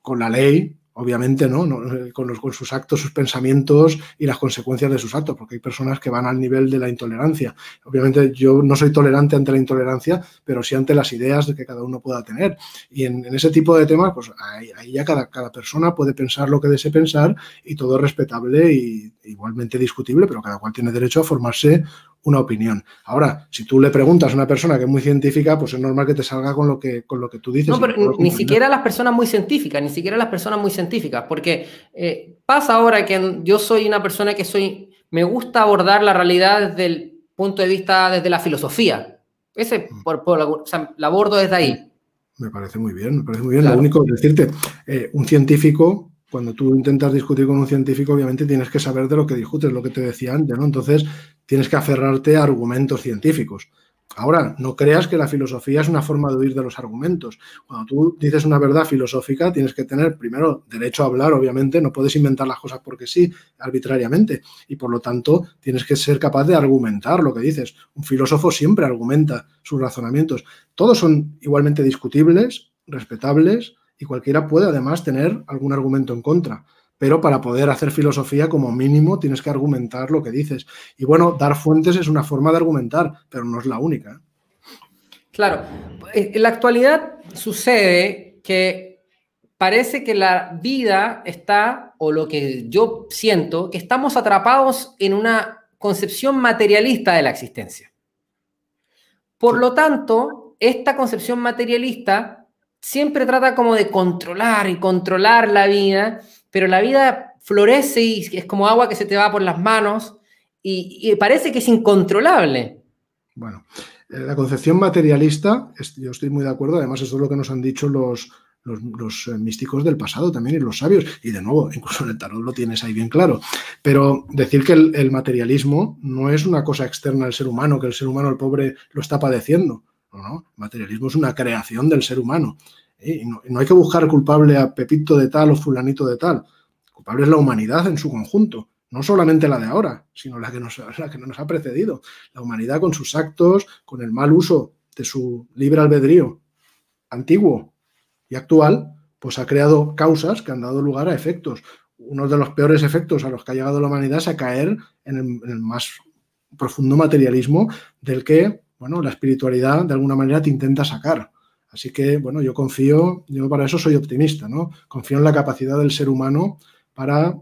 con la ley obviamente, ¿no? Eh, con, los, con, sus actos, sus pensamientos y las consecuencias de sus actos, porque hay personas que van al nivel de la intolerancia. Obviamente yo no soy tolerante ante la intolerancia, pero sí ante las ideas de que cada uno pueda tener. Y en, ese tipo de temas, pues ahí, ya cada, cada, persona puede pensar lo que desee pensar y todo es respetable y igualmente discutible, pero cada cual tiene derecho a formarse una opinión. Ahora, si tú le preguntas a una persona que es muy científica, pues es normal que te salga con lo que, con lo que tú dices. No, pero ni siquiera las personas muy científicas, ni siquiera las personas muy científicas, porque eh, pasa ahora que yo soy una persona que soy, me gusta abordar la realidad desde el punto de vista, desde la filosofía. Ese, mm. por, o sea, la abordo desde ahí. Me parece muy bien, me parece muy bien. Lo único es decirte, eh, un científico cuando tú intentas discutir con un científico, obviamente tienes que saber de lo que discutes, lo que te decía antes, ¿no? Entonces, tienes que aferrarte a argumentos científicos. Ahora, no creas que la filosofía es una forma de huir de los argumentos. Cuando tú dices una verdad filosófica, tienes que tener primero derecho a hablar, obviamente, no puedes inventar las cosas porque sí, arbitrariamente. Y por lo tanto, tienes que ser capaz de argumentar lo que dices. Un filósofo siempre argumenta sus razonamientos. Todos son igualmente discutibles, respetables, y cualquiera puede además tener algún argumento en contra. Pero para poder hacer filosofía, como mínimo, tienes que argumentar lo que dices. Y bueno, dar fuentes es una forma de argumentar, pero no es la única. Claro, en la actualidad sucede que parece que la vida está, o lo que yo siento, que estamos atrapados en una concepción materialista de la existencia. Por lo tanto, esta concepción materialista siempre trata como de controlar y controlar la vida, pero la vida florece y es como agua que se te va por las manos y, parece que es incontrolable. Bueno, eh, la concepción materialista, yo estoy muy de acuerdo, además eso es lo que nos han dicho los, los, eh, místicos del pasado también y los sabios. Y de nuevo, incluso en el tarot lo tienes ahí bien claro. Pero decir que el, el, materialismo no es una cosa externa al ser humano, que el ser humano, el pobre, lo está padeciendo. El materialismo es una creación del ser humano. ¿eh? Y no, hay que buscar culpable a Pepito de tal o fulanito de tal. culpable es la humanidad en su conjunto. No solamente la de ahora, sino la que, nos, la que nos ha precedido. La humanidad con sus actos, con el mal uso de su libre albedrío antiguo y actual, pues ha creado causas que han dado lugar a efectos. Uno de los peores efectos a los que ha llegado la humanidad es a caer en el más profundo materialismo del que bueno, la espiritualidad de alguna manera te intenta sacar. Así que, bueno, yo confío, yo para eso soy optimista, ¿no? Confío en la capacidad del ser humano para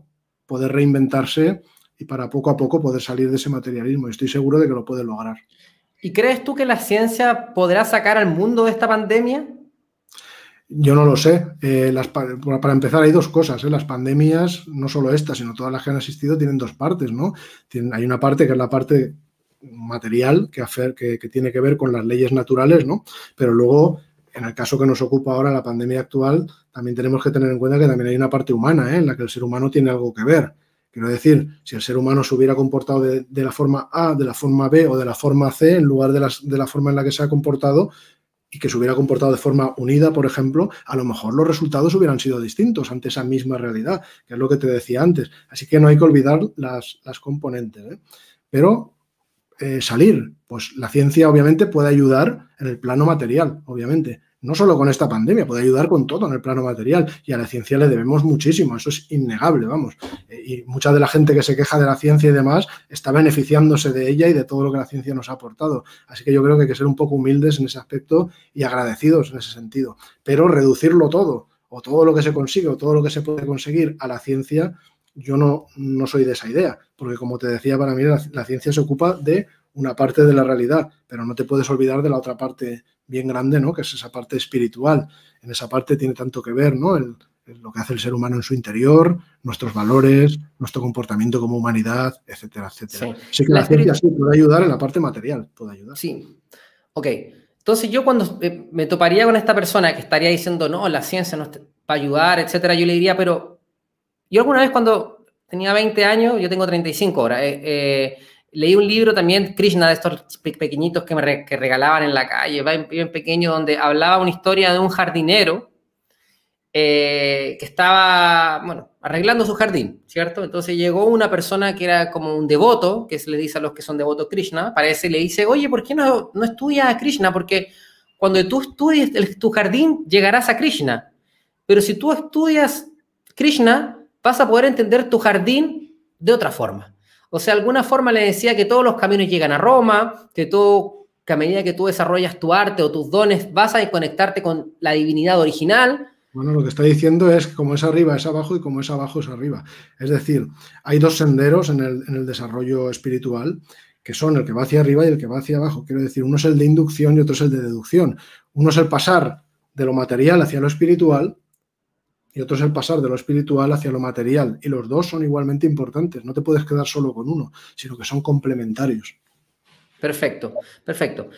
poder reinventarse y para poco a poco poder salir de ese materialismo. Y estoy seguro de que lo puede lograr. ¿Y crees tú que la ciencia podrá sacar al mundo de esta pandemia? Yo no lo sé. Eh, para empezar, hay dos cosas. ¿eh? Las pandemias, no solo esta, sino todas las que han existido, tienen dos partes, ¿no? hay una parte que es la parte material que, hacer, que, tiene que ver con las leyes naturales, ¿no? Pero luego en el caso que nos ocupa ahora la pandemia actual, también tenemos que tener en cuenta que también hay una parte humana ¿eh? en la que el ser humano tiene algo que ver. Quiero decir, si el ser humano se hubiera comportado de, la forma A, de la forma B o de la forma C, en lugar de, de la forma en la que se ha comportado, y que se hubiera comportado de forma unida, por ejemplo, a lo mejor los resultados hubieran sido distintos ante esa misma realidad, que es lo que te decía antes. Así que no hay que olvidar las, componentes. ¿eh? Pero eh, salir, pues la ciencia obviamente puede ayudar en el plano material, obviamente, no solo con esta pandemia, puede ayudar con todo en el plano material y a la ciencia le debemos muchísimo, eso es innegable, vamos. Eh, y mucha de la gente que se queja de la ciencia y demás está beneficiándose de ella y de todo lo que la ciencia nos ha aportado. Así que yo creo que hay que ser un poco humildes en ese aspecto y agradecidos en ese sentido, pero reducirlo todo o todo lo que se consigue o todo lo que se puede conseguir a la ciencia, yo no, no soy de esa idea, porque como te decía, para mí la ciencia se ocupa de una parte de la realidad, pero no te puedes olvidar de la otra parte bien grande, ¿no? Que es esa parte espiritual. En esa parte tiene tanto que ver, ¿no? El, lo que hace el ser humano en su interior, nuestros valores, nuestro comportamiento como humanidad, etcétera, etcétera. Sí, que la, ciencia sí puede ayudar en la parte material, puede ayudar. Sí, ok. Entonces yo cuando eh, me toparía con esta persona que estaría diciendo, no, la ciencia no para ayudar, etcétera, yo le diría, pero yo alguna vez cuando tenía 20 años, yo tengo 35 ahora, eh, eh Leí un libro también, Krishna, de estos pequeñitos que me regalaban en la calle, bien, pequeño, donde hablaba una historia de un jardinero eh, que estaba, bueno, arreglando su jardín, ¿cierto? Entonces llegó una persona que era como un devoto, que se le dice a los que son devotos Krishna, parece, le dice, oye, ¿por qué no, no estudias a Krishna? Porque cuando tú estudies tu jardín, llegarás a Krishna. Pero si tú estudias Krishna, vas a poder entender tu jardín de otra forma. O sea, de alguna forma le decía que todos los caminos llegan a Roma, que todo, que a medida que tú desarrollas tu arte o tus dones, vas a conectarte con la divinidad original. Bueno, lo que está diciendo es que como es arriba es abajo y como es abajo es arriba. Es decir, hay dos senderos en el, en el desarrollo espiritual que son el que va hacia arriba y el que va hacia abajo. Quiero decir, uno es el de inducción y otro es el de deducción. Uno es el pasar de lo material hacia lo espiritual y otro es el pasar de lo espiritual hacia lo material. Y los dos son igualmente importantes. No te puedes quedar solo con uno, sino que son complementarios. Perfecto, perfecto.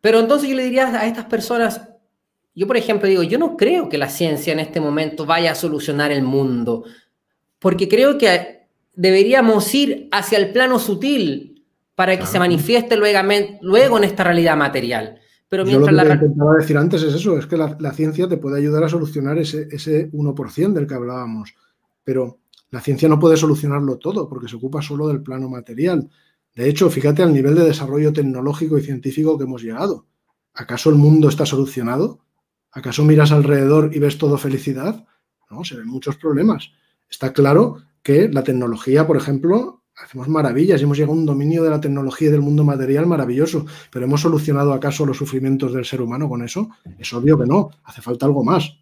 Pero entonces yo le diría a estas personas, yo por ejemplo digo, yo no creo que la ciencia en este momento vaya a solucionar el mundo, porque creo que deberíamos ir hacia el plano sutil para que se manifieste luego, luego en esta realidad material. Pero mientras Yo lo que intentaba decir antes es eso, es que la, ciencia te puede ayudar a solucionar ese, ese 1% del que hablábamos, pero la ciencia no puede solucionarlo todo porque se ocupa solo del plano material. De hecho, fíjate al nivel de desarrollo tecnológico y científico que hemos llegado. ¿Acaso el mundo está solucionado? ¿Acaso miras alrededor y ves todo felicidad? No, se ven muchos problemas. Está claro que la tecnología, por ejemplo, hacemos maravillas y hemos llegado a un dominio de la tecnología y del mundo material maravilloso, pero ¿hemos solucionado acaso los sufrimientos del ser humano con eso? Es obvio que no, hace falta algo más.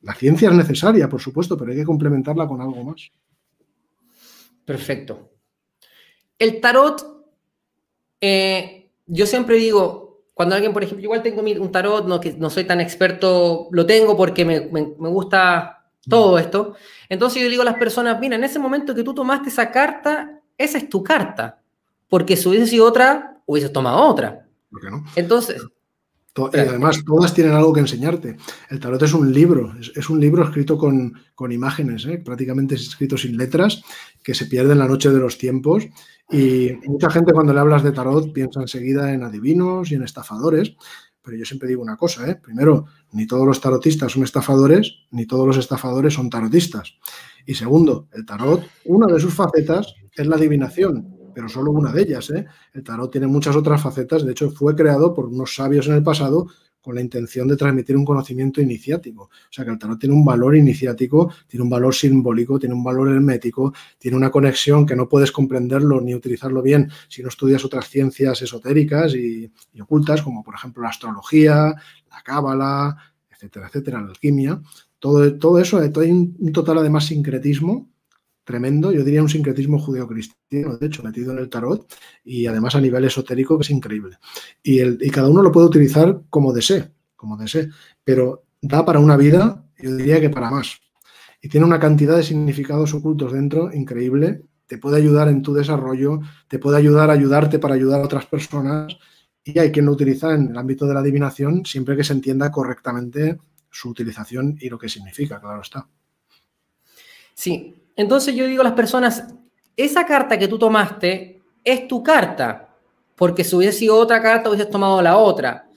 La ciencia es necesaria, por supuesto, pero hay que complementarla con algo más. Perfecto. El tarot, eh, yo siempre digo, cuando alguien, por ejemplo, igual tengo un tarot, no, que no soy tan experto, lo tengo porque me, me gusta todo esto. Entonces yo digo a las personas, mira, en ese momento que tú tomaste esa carta, esa es tu carta. Porque si hubiese sido otra, hubieses tomado otra. ¿Por qué no? Entonces... Además, todas tienen algo que enseñarte. El tarot es un libro, es, un libro escrito con, imágenes, ¿eh? prácticamente es escrito sin letras, que se pierde en la noche de los tiempos. Y mucha gente cuando le hablas de tarot piensa enseguida en adivinos y en estafadores, pero yo siempre digo una cosa, ¿eh? Primero, ni todos los tarotistas son estafadores, ni todos los estafadores son tarotistas. Y segundo, el tarot, una de sus facetas es la adivinación, pero solo una de ellas. ¿eh? El tarot tiene muchas otras facetas, de hecho fue creado por unos sabios en el pasado con la intención de transmitir un conocimiento iniciático. O sea que el tarot tiene un valor iniciático, tiene un valor simbólico, tiene un valor hermético, tiene una conexión que no puedes comprenderlo ni utilizarlo bien si no estudias otras ciencias esotéricas y, ocultas, como por ejemplo la astrología, la cábala, etcétera, etcétera, la alquimia. Todo, todo eso, hay un total además sincretismo tremendo, yo diría un sincretismo judeocristiano, de hecho, metido en el tarot y además a nivel esotérico que es increíble. Y, el, y cada uno lo puede utilizar como desee, como desee, pero da para una vida, yo diría que para más. Y tiene una cantidad de significados ocultos dentro increíble, te puede ayudar en tu desarrollo, te puede ayudar a ayudarte para ayudar a otras personas y hay quien lo utiliza en el ámbito de la adivinación siempre que se entienda correctamente su utilización y lo que significa, claro está. Sí, entonces yo digo a las personas, esa carta que tú tomaste es tu carta, porque si hubiese sido otra carta, hubieses tomado la otra.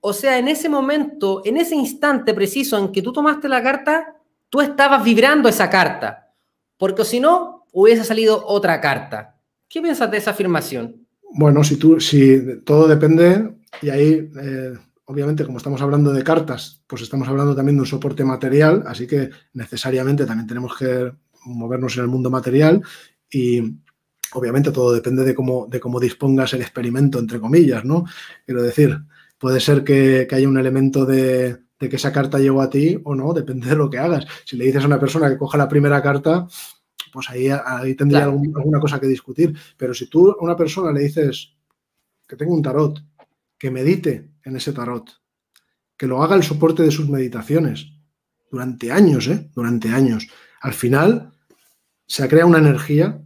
O sea, en ese momento, en ese instante preciso en que tú tomaste la carta, tú estabas vibrando esa carta, porque si no, hubiese salido otra carta. ¿Qué piensas de esa afirmación? Bueno, si si todo depende, y ahí, eh, obviamente, como estamos hablando de cartas, pues estamos hablando también de un soporte material, así que necesariamente también tenemos que movernos en el mundo material y obviamente todo depende de cómo, de cómo dispongas el experimento, entre comillas, ¿no? Quiero decir, puede ser que, haya un elemento de, de, que esa carta llegó a ti o no, depende de lo que hagas. Si le dices a una persona que coja la primera carta, pues ahí, ahí tendría alguna cosa que discutir. Pero si tú a una persona le dices que tenga un tarot, que medite en ese tarot, que lo haga el soporte de sus meditaciones, durante años, ¿eh? Durante años. Al final se crea una energía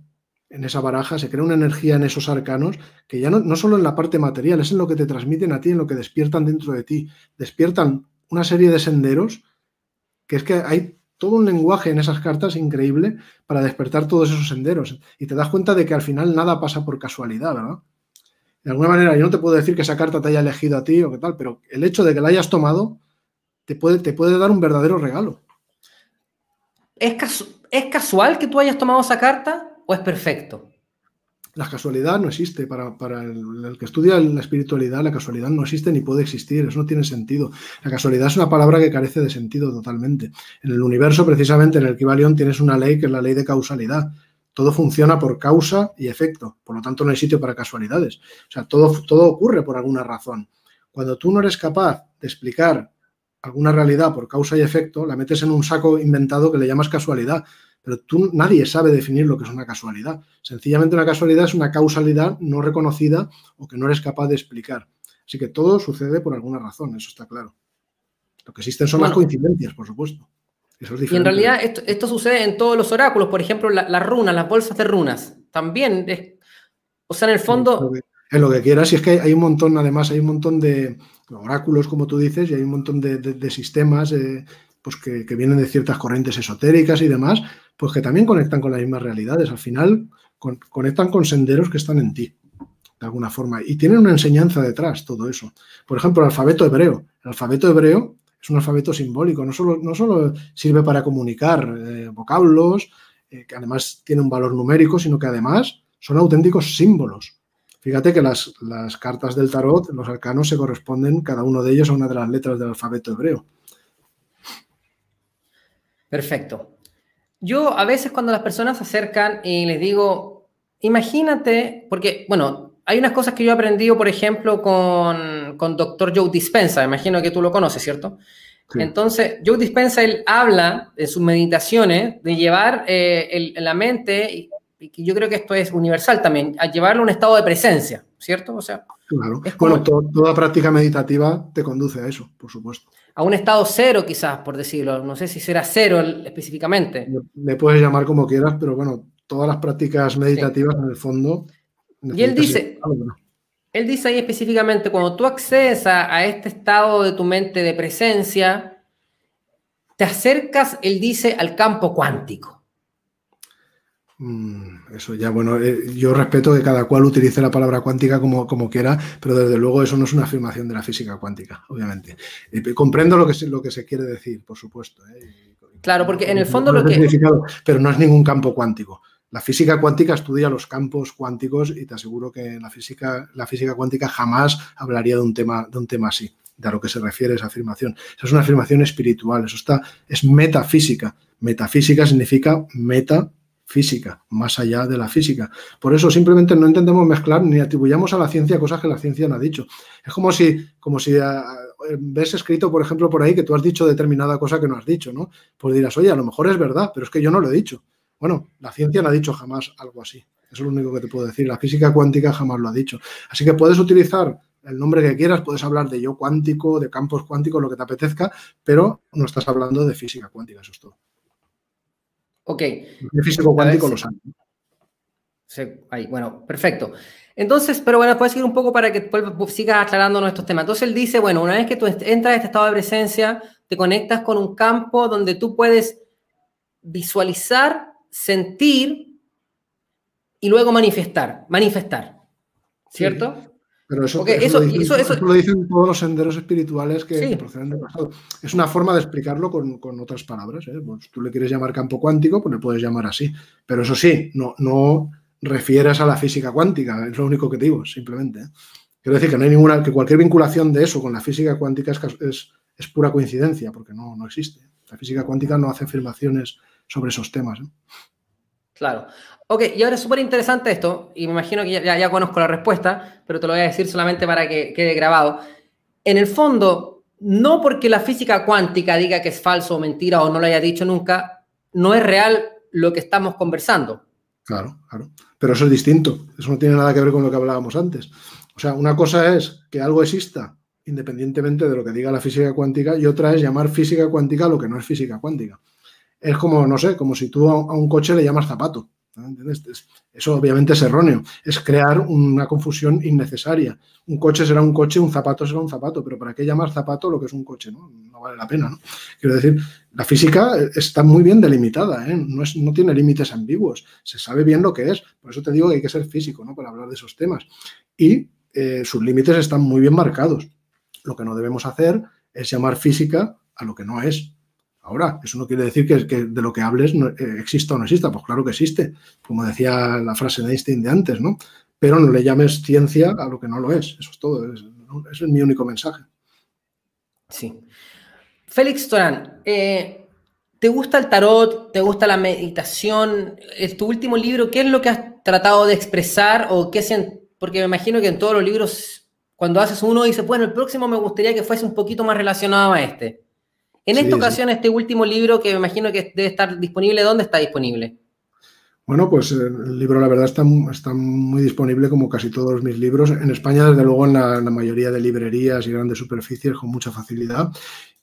en esa baraja, se crea una energía en esos arcanos que ya no, no solo en la parte material, es en lo que te transmiten a ti, en lo que despiertan dentro de ti. Despiertan una serie de senderos que es que hay todo un lenguaje en esas cartas increíble para despertar todos esos senderos. Y te das cuenta de que al final nada pasa por casualidad, ¿verdad? De alguna manera, yo no te puedo decir que esa carta te haya elegido a ti o qué tal, pero el hecho de que la hayas tomado te puede, te puede dar un verdadero regalo. ¿Es, ¿Es casual que tú hayas tomado esa carta o es perfecto? La casualidad no existe. Para, el, que estudia la espiritualidad, la casualidad no existe ni puede existir. Eso no tiene sentido. La casualidad es una palabra que carece de sentido totalmente. En el universo, precisamente, en el Kibalión, tienes una ley que es la ley de causalidad. Todo funciona por causa y efecto. Por lo tanto, no hay sitio para casualidades. O sea, todo, todo ocurre por alguna razón. Cuando tú no eres capaz de explicar alguna realidad por causa y efecto, la metes en un saco inventado que le llamas casualidad pero tú nadie sabe definir lo que es una casualidad. Sencillamente una casualidad es una causalidad no reconocida o que no eres capaz de explicar. Así que todo sucede por alguna razón, eso está claro. Lo que existen son las coincidencias, por supuesto. y en realidad esto, sucede en todos los oráculos, por ejemplo, las runas, las bolsas de runas. También, o sea, en el fondo... En lo que quieras, y es que hay un montón, además, hay un montón de oráculos, como tú dices, y hay un montón de, sistemas eh, pues que, vienen de ciertas corrientes esotéricas y demás, pues que también conectan con las mismas realidades. Al final conectan con senderos que están en ti, de alguna forma. Y tienen una enseñanza detrás, todo eso. Por ejemplo, el alfabeto hebreo. El alfabeto hebreo es un alfabeto simbólico, no solo, no solo sirve para comunicar eh, vocablos, eh, que además tiene un valor numérico, sino que además son auténticos símbolos. Fíjate que las, las cartas del tarot, los arcanos, se corresponden cada uno de ellos a una de las letras del alfabeto hebreo. Perfecto. Yo a veces cuando las personas se acercan y les digo, imagínate, porque, bueno, hay unas cosas que yo he aprendido, por ejemplo, con, con Dr. Joe Dispensa, imagino que tú lo conoces, ¿cierto? Entonces, Joe Dispensa, él habla en sus meditaciones de llevar eh, la mente, y, yo creo que esto es universal también, a llevarlo a un estado de presencia, ¿cierto? O sea, claro. bueno, toda práctica meditativa te conduce a eso, por supuesto a un estado cero quizás, por decirlo. No sé si será cero específicamente. Le puedes llamar como quieras, pero bueno, todas las prácticas meditativas en el fondo... Y él dice, él dice ahí específicamente, cuando tú accedes a, este estado de tu mente de presencia, te acercas, él dice, al campo cuántico. Mm, eso ya, bueno, eh, yo respeto que cada cual utilice la palabra cuántica como, como quiera, pero desde luego eso no es una afirmación de la física cuántica, obviamente. comprendo lo que, se, lo que se quiere decir, por supuesto. ¿eh? Claro, porque en el fondo lo que... Pero no es ningún campo cuántico. La física cuántica estudia los campos cuánticos y te aseguro que la física, la física cuántica jamás hablaría de un tema, de un tema así, de a lo que se refiere esa afirmación. Esa es una afirmación espiritual, eso está, es metafísica. Metafísica significa meta física, más allá de la física. Por eso simplemente no intentemos mezclar ni atribuyamos a la ciencia cosas que la ciencia no ha dicho. Es como si, como si ah, ves escrito, por ejemplo, por ahí que tú has dicho determinada cosa que no has dicho, ¿no? Pues dirás, oye, a lo mejor es verdad, pero es que yo no lo he dicho. Bueno, la ciencia no ha dicho jamás algo así. Eso es lo único que te puedo decir. La física cuántica jamás lo ha dicho. Así que puedes utilizar el nombre que quieras, puedes hablar de yo cuántico, de campos cuánticos, lo que te apetezca, pero no estás hablando de física cuántica, eso es todo. Ok. El físico cuántico lo sabe. ahí, bueno, perfecto. Entonces, pero bueno, puedes seguir un poco para que sigas aclarando nuestros temas. Entonces él dice, bueno, una vez que tú entras a este estado de presencia, te conectas con un campo donde tú puedes visualizar, sentir y luego manifestar, manifestar, ¿cierto? Pero eso, eso, lo dicen, todos los senderos espirituales que, proceden del pasado. Es una forma de explicarlo con, otras palabras. ¿eh? Pues tú le quieres llamar campo cuántico, pues le puedes llamar así. Pero eso sí, no, no refieres a la física cuántica, es lo único que te digo, simplemente. ¿eh? Quiero decir que no hay ninguna, que cualquier vinculación de eso con la física cuántica es, es, pura coincidencia, porque no, no existe. La física cuántica no hace afirmaciones sobre esos temas. ¿eh? Claro. Ok, y ahora es súper interesante esto, y me imagino que ya, conozco la respuesta, pero te lo voy a decir solamente para que quede grabado. En el fondo, no porque la física cuántica diga que es falso o mentira o no lo haya dicho nunca, no es real lo que estamos conversando. Claro, claro. Pero eso es distinto. Eso no tiene nada que ver con lo que hablábamos antes. O sea, una cosa es que algo exista independientemente de lo que diga la física cuántica y otra es llamar física cuántica lo que no es física cuántica. Es como, no sé, como si tú a un coche le llamas zapato. Eso obviamente es erróneo. Es crear una confusión innecesaria. Un coche será un coche, un zapato será un zapato, pero ¿para qué llamar zapato lo que es un coche? No, vale la pena. Quiero decir, la física está muy bien delimitada, ¿eh? no, es, no, tiene límites ambiguos. Se sabe bien lo que es. Por eso te digo que hay que ser físico ¿no? para hablar de esos temas. Y eh, sus límites están muy bien marcados. Lo que no debemos hacer es llamar física a lo que no es. Ahora, eso no quiere decir que, de lo que hables no, eh, exista o no exista. Pues claro que existe, como decía la frase de Einstein de antes, ¿no? Pero no le llames ciencia a lo que no lo es. Eso es todo. Es, ese es mi único mensaje. Sí. Félix Torán, eh, ¿te gusta el tarot? ¿Te gusta la meditación? ¿Es tu último libro? ¿Qué es lo que has tratado de expresar? o qué Porque me imagino que en todos los libros, cuando haces uno, dices, bueno, el próximo me gustaría que fuese un poquito más relacionado a este. En esta ocasión, este último libro que me imagino que debe estar disponible, ¿dónde está disponible? Bueno, pues el libro la verdad está, está, muy disponible como casi todos mis libros. En España, desde luego, en la, mayoría de librerías y grandes superficies con mucha facilidad.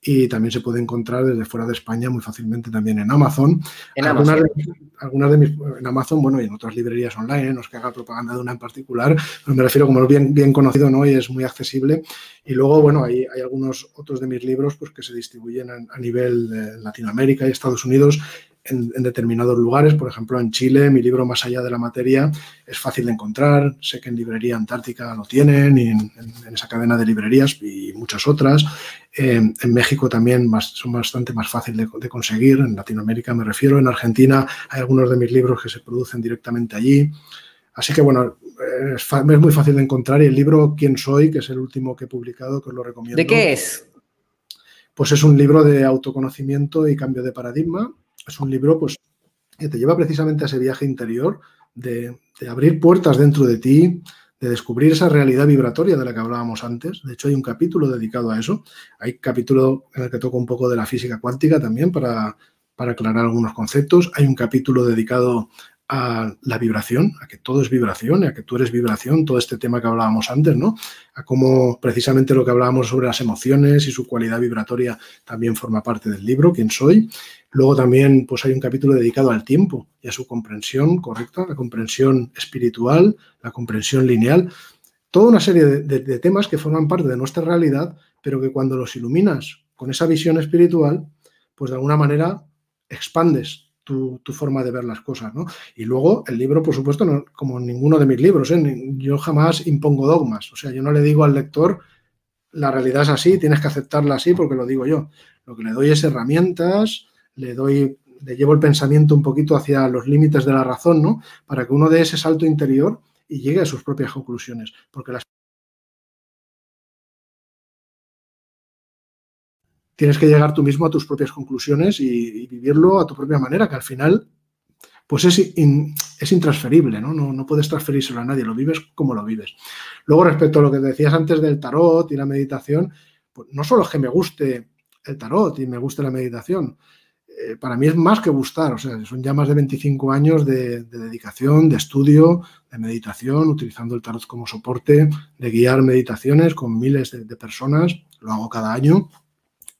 Y también se puede encontrar desde fuera de España muy fácilmente también en Amazon. En algunas, Amazon. De, algunas de mis, en Amazon, bueno, y en otras librerías online, no es que haga propaganda de una en particular, pero me refiero como es bien, bien conocido ¿no? y es muy accesible. Y luego, bueno, hay, hay algunos otros de mis libros pues, que se distribuyen a, a nivel de Latinoamérica y Estados Unidos en, determinados lugares. Por ejemplo, en Chile, mi libro Más allá de la materia es fácil de encontrar. Sé que en Librería Antártica lo tienen, y en, esa cadena de librerías y muchas otras. Eh, en México también son bastante más fácil de, conseguir. En Latinoamérica me refiero. En Argentina hay algunos de mis libros que se producen directamente allí. Así que bueno, es, es, muy fácil de encontrar y el libro Quién soy, que es el último que he publicado, que os lo recomiendo. ¿De qué es? Pues es un libro de autoconocimiento y cambio de paradigma es un libro pues, que te lleva precisamente a ese viaje interior de, abrir puertas dentro de ti, de descubrir esa realidad vibratoria de la que hablábamos antes. De hecho, hay un capítulo dedicado a eso. Hay capítulo en el que toco un poco de la física cuántica también para, para aclarar algunos conceptos. Hay un capítulo dedicado a la vibración, a que todo es vibración, a que tú eres vibración, todo este tema que hablábamos antes, ¿no? A cómo precisamente lo que hablábamos sobre las emociones y su cualidad vibratoria también forma parte del libro, quién soy. Luego también pues hay un capítulo dedicado al tiempo y a su comprensión correcta, la comprensión espiritual, la comprensión lineal, toda una serie de, temas que forman parte de nuestra realidad, pero que cuando los iluminas con esa visión espiritual, pues de alguna manera expandes tu, forma de ver las cosas, ¿no? Y luego el libro, por supuesto, como ninguno de mis libros, ¿eh? yo jamás impongo dogmas, o sea, yo no le digo al lector, la realidad es así, tienes que aceptarla así porque lo digo yo. Lo que le doy es herramientas, le doy, le llevo el pensamiento un poquito hacia los límites de la razón, ¿no? Para que uno dé ese salto interior y llegue a sus propias conclusiones, porque las tienes que llegar tú mismo a tus propias conclusiones y, vivirlo a tu propia manera, que al final pues es, es intransferible, ¿no? ¿no? ¿no? puedes transferírselo a nadie, lo vives como lo vives. Luego, respecto a lo que decías antes del tarot y la meditación, pues no solo es que me guste el tarot y me guste la meditación, eh, para mí es más que gustar, o sea, son ya más de 25 años de, dedicación, de estudio, de meditación, utilizando el tarot como soporte, de guiar meditaciones con miles de personas, lo hago cada año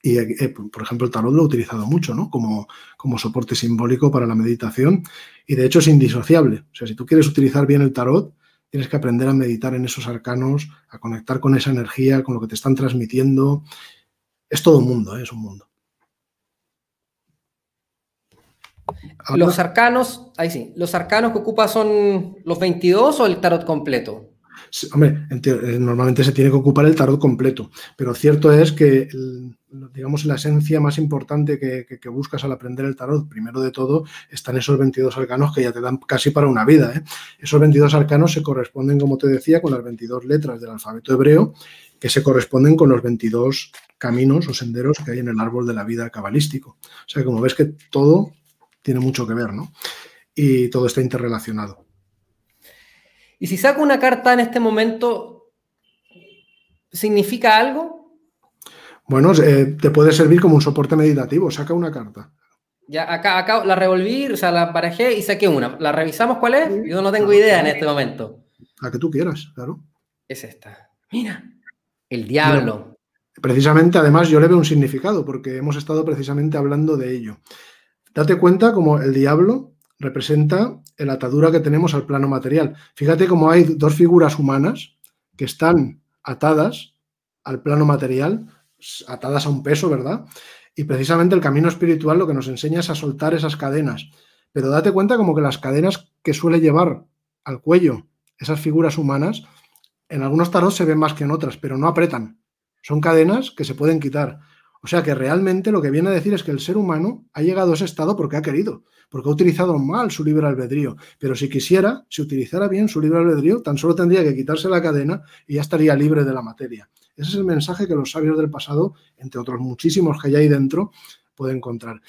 Y, eh, por ejemplo, el tarot lo he utilizado mucho, ¿no? Como, como soporte simbólico para la meditación. Y de hecho es indisociable. O sea, si tú quieres utilizar bien el tarot, tienes que aprender a meditar en esos arcanos, a conectar con esa energía, con lo que te están transmitiendo. Es todo un mundo, ¿eh? es un mundo. Los arcanos, ahí sí, los arcanos que ocupa son los 22 o el tarot completo? Hombre, eh, normalmente se tiene que ocupar el tarot completo, pero cierto es que, digamos, la esencia más importante que, buscas al aprender el tarot, primero de todo, están esos 22 arcanos que ya te dan casi para una vida. ¿eh? Esos 22 arcanos se corresponden, como te decía, con las 22 letras del alfabeto hebreo, que se corresponden con los 22 caminos o senderos que hay en el árbol de la vida cabalístico. O sea, como ves que todo tiene mucho que ver, ¿no? Y todo está interrelacionado. Y si saco una carta en este momento, ¿significa algo? Bueno, eh, te puede servir como un soporte meditativo. Saca una carta. Ya, acá, acá la revolví, o sea, la barajé y saqué una. ¿La revisamos cuál es? Yo no tengo idea en este momento. La que tú quieras, claro. Es esta. Mira, el diablo. precisamente, además, yo le veo un significado, porque hemos estado precisamente hablando de ello. Date cuenta como el diablo representa la atadura que tenemos al plano material. Fíjate cómo hay dos figuras humanas que están atadas al plano material, atadas a un peso, ¿verdad? Y precisamente el camino espiritual lo que nos enseña es a soltar esas cadenas. Pero date cuenta como que las cadenas que suele llevar al cuello esas figuras humanas, en algunos tarots se ven más que en otras, pero no apretan. Son cadenas que se pueden quitar. O sea que realmente lo que viene a decir es que el ser humano ha llegado a ese estado porque ha querido, porque ha utilizado mal su libre albedrío. Pero si quisiera, si utilizara bien su libre albedrío, tan solo tendría que quitarse la cadena y ya estaría libre de la materia. Ese es el mensaje que los sabios del pasado, entre otros muchísimos que hay ahí dentro, pueden encontrar.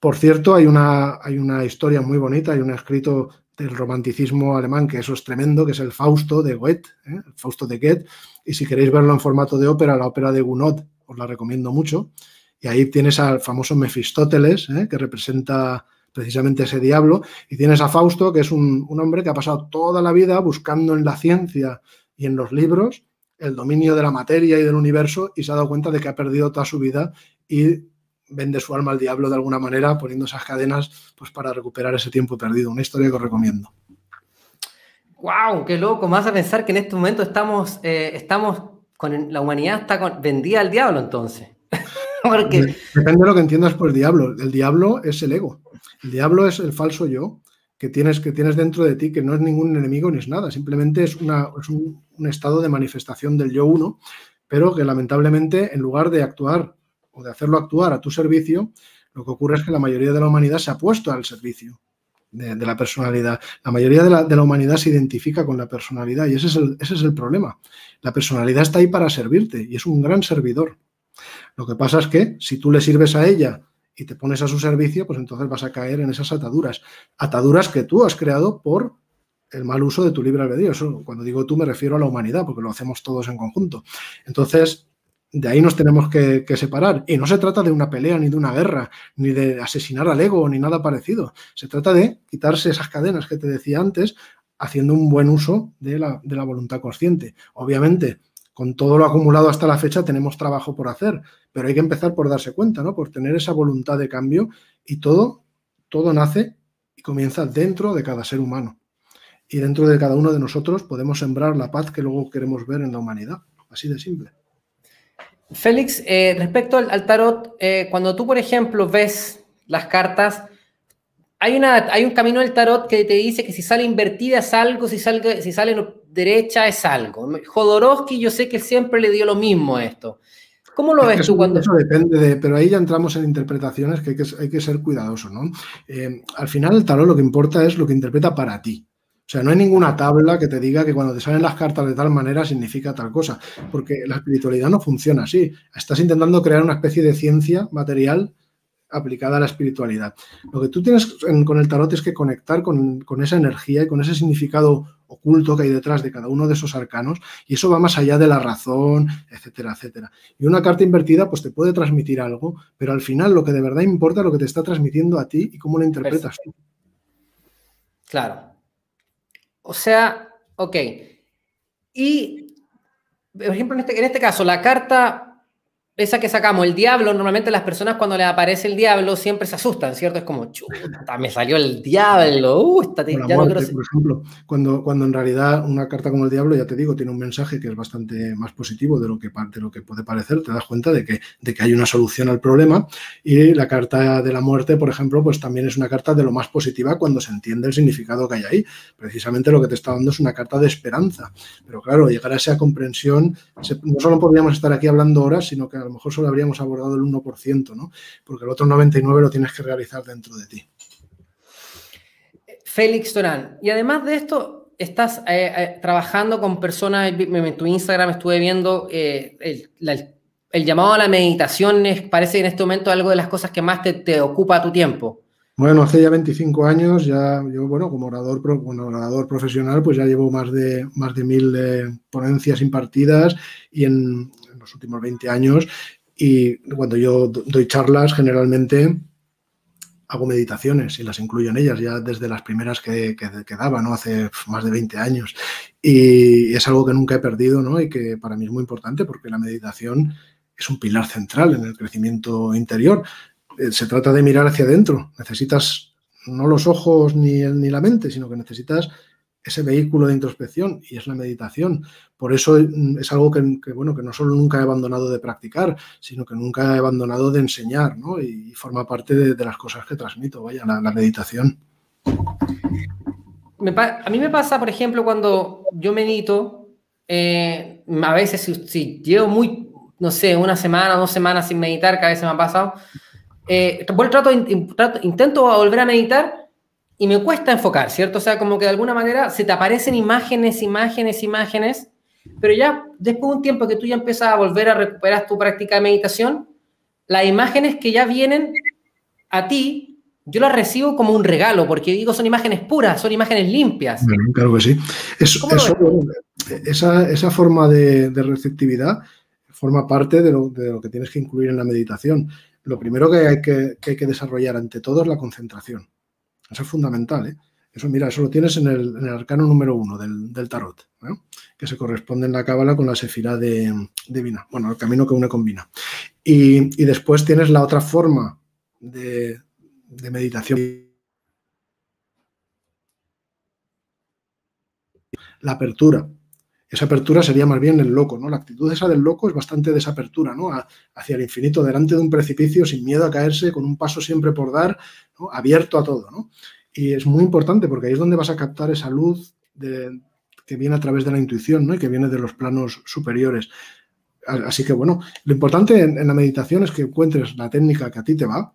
Por cierto, hay una, hay una historia muy bonita, hay un escrito del romanticismo alemán, que eso es tremendo, que es el Fausto de Goethe, ¿eh? el Fausto de Goethe, y si queréis verlo en formato de ópera, la ópera de Gounod os la recomiendo mucho. Y ahí tienes al famoso Mefistóteles, ¿eh? que representa precisamente ese diablo, y tienes a Fausto, que es un, hombre que ha pasado toda la vida buscando en la ciencia y en los libros el dominio de la materia y del universo y se ha dado cuenta de que ha perdido toda su vida y vende su alma al diablo de alguna manera poniendo esas cadenas pues para recuperar ese tiempo perdido. Una historia que os recomiendo. ¡Wow! ¡Qué loco! Más a pensar que en este momento estamos, eh, estamos con la humanidad está con, vendida al diablo entonces. Depende de lo que entiendas por el diablo. El diablo es el ego. El diablo es el falso yo que tienes, que tienes dentro de ti, que no es ningún enemigo ni es nada. Simplemente es, una, un, un, estado de manifestación del yo uno, pero que lamentablemente en lugar de actuar o de hacerlo actuar a tu servicio, lo que ocurre es que la mayoría de la humanidad se ha puesto al servicio de, la personalidad. La mayoría de la, humanidad se identifica con la personalidad y ese es, el, problema. La personalidad está ahí para servirte y es un gran servidor. Lo que pasa es que si tú le sirves a ella y te pones a su servicio, pues entonces vas a caer en esas ataduras. Ataduras que tú has creado por el mal uso de tu libre albedrío. Cuando digo tú me refiero a la humanidad, porque lo hacemos todos en conjunto. Entonces, de ahí nos tenemos que, separar. Y no se trata de una pelea, ni de una guerra, ni de asesinar al ego, ni nada parecido. Se trata de quitarse esas cadenas que te decía antes, haciendo un buen uso de la, de la voluntad consciente. Obviamente, con todo lo acumulado hasta la fecha tenemos trabajo por hacer, pero hay que empezar por darse cuenta, ¿no? Por tener esa voluntad de cambio y todo, todo nace y comienza dentro de cada ser humano. Y dentro de cada uno de nosotros podemos sembrar la paz que luego queremos ver en la humanidad. Así de simple. Félix, eh, respecto al, tarot, eh, cuando tú, por ejemplo, ves las cartas, hay, una, hay un camino del tarot que te dice que si sale invertida es algo, si, sale, si sale derecha es algo. Jodorowsky yo sé que siempre le dio lo mismo a esto. ¿Cómo lo ves tú cuando...? Eso depende de... Pero ahí ya entramos en interpretaciones que hay que, ser cuidadoso, ¿no? Eh, al final el tarot lo que importa es lo que interpreta para ti. O sea, no hay ninguna tabla que te diga que cuando te salen las cartas de tal manera significa tal cosa, porque la espiritualidad no funciona así. Estás intentando crear una especie de ciencia material aplicada a la espiritualidad. Lo que tú tienes con el tarot es que conectar con, esa energía y con ese significado oculto que hay detrás de cada uno de esos arcanos, y eso va más allá de la razón, etcétera, etcétera. Y una carta invertida pues te puede transmitir algo, pero al final lo que de verdad importa es lo que te está transmitiendo a ti y cómo lo interpretas tú. Claro, o sea, ok. Y, por ejemplo, en este, en este caso, la carta esa que sacamos, el diablo, normalmente las personas cuando les aparece el diablo siempre se asustan, ¿cierto? Es como, chuta, me salió el diablo, uh, ya Por ejemplo, cuando, cuando en realidad una carta como el diablo, ya te digo, tiene un mensaje que es bastante más positivo de lo que, de lo que puede parecer, te das cuenta de que, de que hay una solución al problema y la carta de la muerte, por ejemplo, pues también es una carta de lo más positiva cuando se entiende el significado que hay ahí. Precisamente lo que te está dando es una carta de esperanza. Pero claro, llegar a esa comprensión, no solo podríamos estar aquí hablando horas, sino que a lo mejor solo habríamos abordado el 1%, ¿no? Porque el otro 99% lo tienes que realizar dentro de ti. Félix Torán, y además de esto, estás eh, eh, trabajando con personas, en tu Instagram estuve viendo eh, el, llamado a la meditación, parece en este momento algo de las cosas que más te, te ocupa tu tiempo. Bueno, hace ya 25 años, ya yo, bueno, como orador, orador profesional, pues ya llevo más de, más de mil ponencias impartidas y en, los últimos 20 años y cuando yo doy charlas generalmente hago meditaciones y las incluyo en ellas ya desde las primeras que, que, daba, ¿no? Hace más de 20 años. Y es algo que nunca he perdido, ¿no? Y que para mí es muy importante porque la meditación es un pilar central en el crecimiento interior. Eh, se trata de mirar hacia adentro. Necesitas no los ojos ni, ni la mente, sino que necesitas ese vehículo de introspección y es la meditación. Por eso mm, es algo que, bueno, que no solo nunca he abandonado de practicar, sino que nunca he abandonado de enseñar, ¿no? Y, forma parte de, las cosas que transmito, vaya, la, meditación. a mí me pasa, por ejemplo, cuando yo medito, eh, a veces si, llevo muy, no sé, una semana, dos semanas sin meditar, cada vez se me ha pasado, eh, trato, intento volver a meditar y me cuesta enfocar, ¿cierto? O sea, como que de alguna manera se te aparecen imágenes, imágenes, imágenes, pero ya después de un tiempo que tú ya empiezas a volver a recuperar tu práctica de meditación, las imágenes que ya vienen a ti, yo las recibo como un regalo, porque digo, son imágenes puras, son imágenes limpias. claro que sí. esa, esa, forma de, receptividad forma parte de lo, de lo, que tienes que incluir en la meditación. Lo primero que hay que, que hay que desarrollar ante todo es la concentración. Eso es fundamental. ¿eh? Eso, mira, eso lo tienes en el, arcano número uno del, tarot, que se corresponde en la cábala con la sefira de. Bueno, el camino que une con Vina. Y, después tienes la otra forma de, meditación. La apertura. Esa apertura sería más bien el loco, ¿no? La actitud esa del loco es bastante de esa apertura, ¿no? hacia el infinito, delante de un precipicio, sin miedo a caerse, con un paso siempre por dar, abierto a todo, ¿no? Y es muy importante porque ahí es donde vas a captar esa luz que viene a través de la intuición, ¿no? Y que viene de los planos superiores. Así que, bueno, lo importante en, la meditación es que encuentres la técnica que a ti te va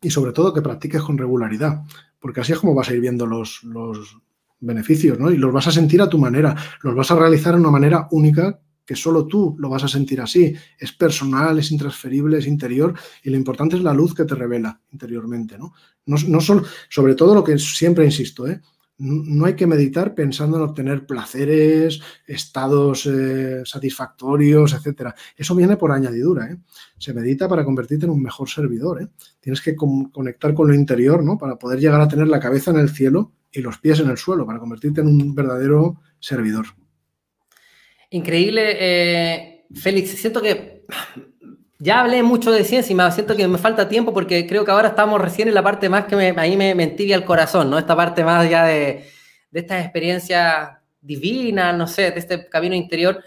y sobre todo que practiques con regularidad, porque así es como vas a ir viendo los, los beneficios, ¿no? Y los vas a sentir a tu manera, los vas a realizar de una manera única que solo tú lo vas a sentir así. Es personal, es intransferible, es interior y lo importante es la luz que te revela interiormente, ¿no? No, solo, sobre todo lo que siempre insisto, ¿eh? no hay que meditar pensando en obtener placeres, estados eh, satisfactorios, etc. Eso viene por añadidura. ¿eh? Se medita para convertirte en un mejor servidor. Tienes que conectar con lo interior ¿no? para poder llegar a tener la cabeza en el cielo y los pies en el suelo, para convertirte en un verdadero servidor. Increíble, eh, Félix. Siento que ya hablé mucho de ciencia y me siento que me falta tiempo porque creo que ahora estamos recién en la parte más que me, ahí me, me el corazón, ¿no? Esta parte más ya de, de estas experiencias divinas, no sé, de este camino interior.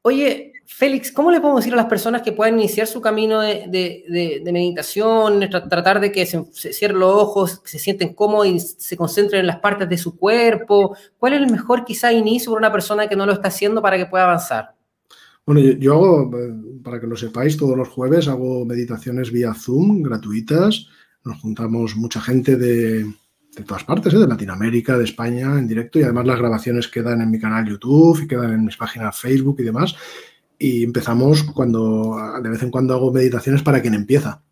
Oye, Félix, ¿cómo le podemos decir a las personas que puedan iniciar su camino de, meditación, tratar de que se, cierren los ojos, se sienten cómodos y se concentren en las partes de su cuerpo? ¿Cuál es el mejor quizá inicio para una persona que no lo está haciendo para que pueda avanzar? Bueno, yo, hago, para que lo sepáis, todos los jueves hago meditaciones vía Zoom gratuitas. Nos juntamos mucha gente de, todas partes, ¿eh? de Latinoamérica, de España, en directo, y además las grabaciones quedan en mi canal YouTube y quedan en mis páginas Facebook y demás y empezamos cuando de vez en cuando hago meditaciones para quien empieza.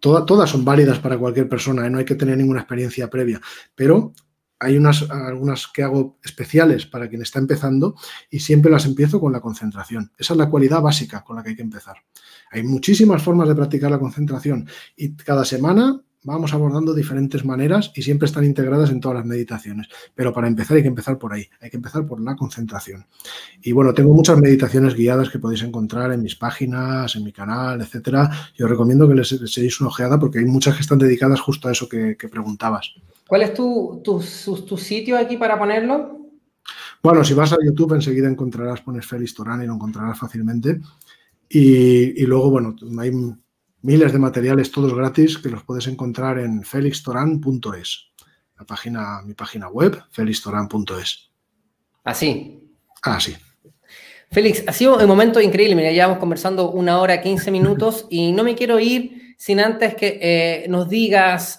todas son válidas para cualquier persona, ¿eh? no hay que tener ninguna experiencia previa, pero hay unas, algunas que hago especiales para quien está empezando y siempre las empiezo con la concentración. Esa es la cualidad básica con la que hay que empezar. Hay muchísimas formas de practicar la concentración y cada semana vamos abordando diferentes maneras y siempre están integradas en todas las meditaciones. Pero para empezar hay que empezar por ahí, hay que empezar por la concentración. Y bueno, tengo muchas meditaciones guiadas que podéis encontrar en mis páginas, en mi canal, etcétera. Yo os recomiendo que les, les una ojeada porque hay muchas que están dedicadas justo a eso que, preguntabas. ¿Cuál es tu, tu, sitio aquí para ponerlo? Bueno, si vas a YouTube enseguida encontrarás, pones Félix Torán y lo encontrarás fácilmente. Y, y luego, bueno, hay miles de materiales, todos gratis, que los puedes encontrar en felixtoran.es. La página, mi página web, felixtoran.es. Así. Así. Félix, ha sido un momento increíble. Mira, llevamos conversando una hora, 15 minutos y no me quiero ir sin antes que eh, nos digas.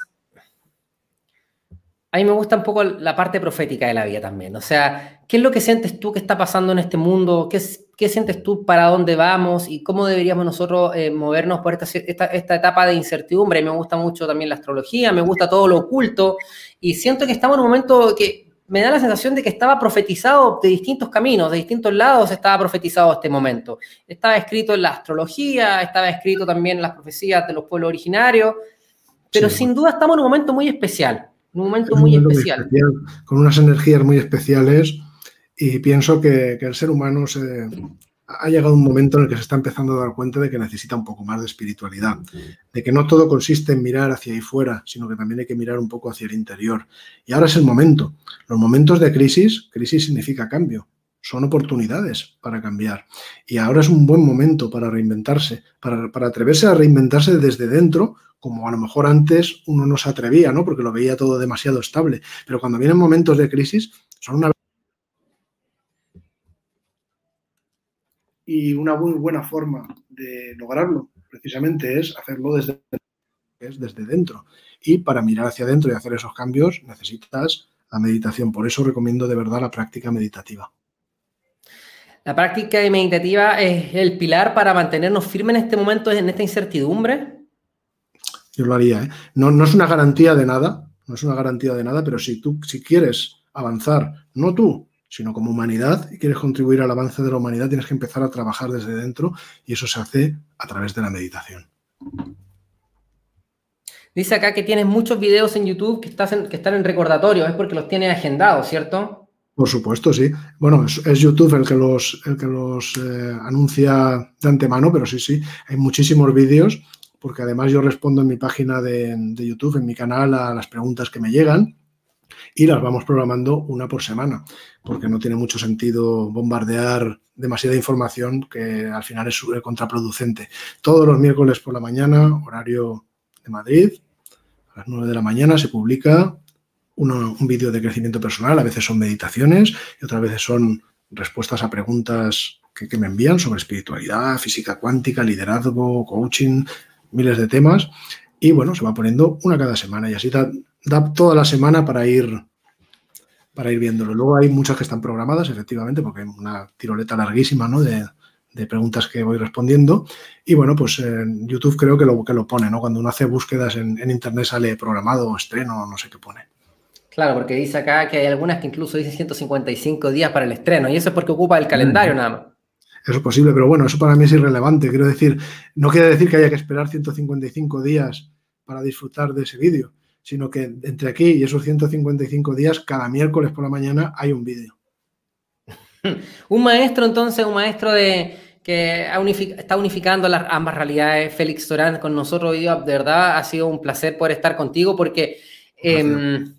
A mí me gusta un poco la parte profética de la vida también. O sea, ¿qué es lo que sientes tú que está pasando en este mundo? ¿Qué, ¿Qué sientes tú para dónde vamos y cómo deberíamos nosotros eh, movernos por esta, esta, etapa de incertidumbre? Me gusta mucho también la astrología, me gusta todo lo oculto y siento que estamos en un momento que me da la sensación de que estaba profetizado de distintos caminos, de distintos lados estaba profetizado este momento. Estaba escrito en la astrología, estaba escrito también en las profecías de los pueblos originarios, pero sin duda estamos en un momento muy especial, un momento muy especial. Con unas energías muy especiales y pienso que, el ser humano se, ha llegado un momento en el que se está empezando a dar cuenta de que necesita un poco más de espiritualidad, de que no todo consiste en mirar hacia ahí fuera, sino que también hay que mirar un poco hacia el interior. Y ahora es el momento. Los momentos de crisis, crisis significa cambio, son oportunidades para cambiar. Y ahora es un buen momento para reinventarse, para, para, atreverse a reinventarse desde dentro, como a lo mejor antes uno no se atrevía, ¿no? Porque lo veía todo demasiado estable. Pero cuando vienen momentos de crisis, son una Y una muy buena forma de lograrlo, precisamente, es hacerlo desde, es desde dentro. Y para mirar hacia adentro y hacer esos cambios necesitas la meditación. Por eso recomiendo de verdad la práctica meditativa. La práctica meditativa es el pilar para mantenernos firmes en este momento, en esta incertidumbre. Yo lo haría. ¿eh? No, no es una garantía de nada, no es una garantía de nada, pero si tú, si quieres avanzar, no tú, sino como humanidad y quieres contribuir al avance de la humanidad, tienes que empezar a trabajar desde dentro y eso se hace a través de la meditación. Dice acá que tienes muchos videos en YouTube que, que están en recordatorio, es porque los tienes agendados, ¿cierto? Por supuesto, sí. Bueno, es, YouTube el que los, el que los eh, anuncia de antemano, pero sí, sí, hay muchísimos vídeos, porque además yo respondo en mi página de, de YouTube, en mi canal, a las preguntas que me llegan y las vamos programando una por semana, porque no tiene mucho sentido bombardear demasiada información que al final es contraproducente. Todos los miércoles por la mañana, horario de Madrid, a las 9 de la mañana se publica un vídeo de crecimiento personal, a veces son meditaciones y otras veces son respuestas a preguntas que, que me envían sobre espiritualidad, física cuántica, liderazgo, coaching, miles de temas. Y bueno, se va poniendo una cada semana y así da toda la semana para ir, para ir viéndolo. Luego hay muchas que están programadas, efectivamente, porque hay una tiroleta larguísima ¿no? de, preguntas que voy respondiendo. Y bueno, pues en YouTube creo que lo, que lo pone, ¿no? Cuando uno hace búsquedas en, Internet sale programado o estreno, no sé qué pone. Claro, porque dice acá que hay algunas que incluso dicen 155 días para el estreno, y eso es porque ocupa el calendario nada más. Eso es posible, pero bueno, eso para mí es irrelevante. Quiero decir, no quiere decir que haya que esperar 155 días para disfrutar de ese vídeo sino que entre aquí y esos 155 días, cada miércoles por la mañana hay un vídeo. Un maestro, entonces, un maestro de que está unificando las ambas realidades, Félix Torán, con nosotros hoy de verdad ha sido un placer poder estar contigo porque, em,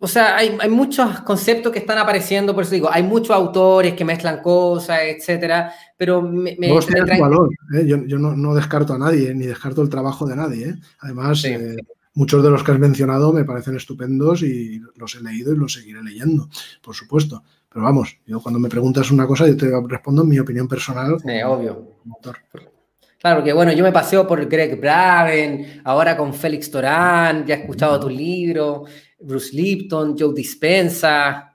o sea, hay, muchos conceptos que están apareciendo, por eso digo, hay muchos autores que mezclan cosas, etcétera, pero me, me, valor, ¿eh? yo, no, descarto a nadie, ni descarto el trabajo de nadie. ¿eh? Además, eh, muchos de los que has mencionado me parecen estupendos y los he leído y los seguiré leyendo, por supuesto. Pero vamos, yo cuando me preguntas una cosa, yo te respondo en mi opinión personal. Sí, obvio. Claro, que bueno, yo me paseo por Greg Braven, ahora con Félix Torán, ya he escuchado tu libro, Bruce Lipton, Joe Dispensa,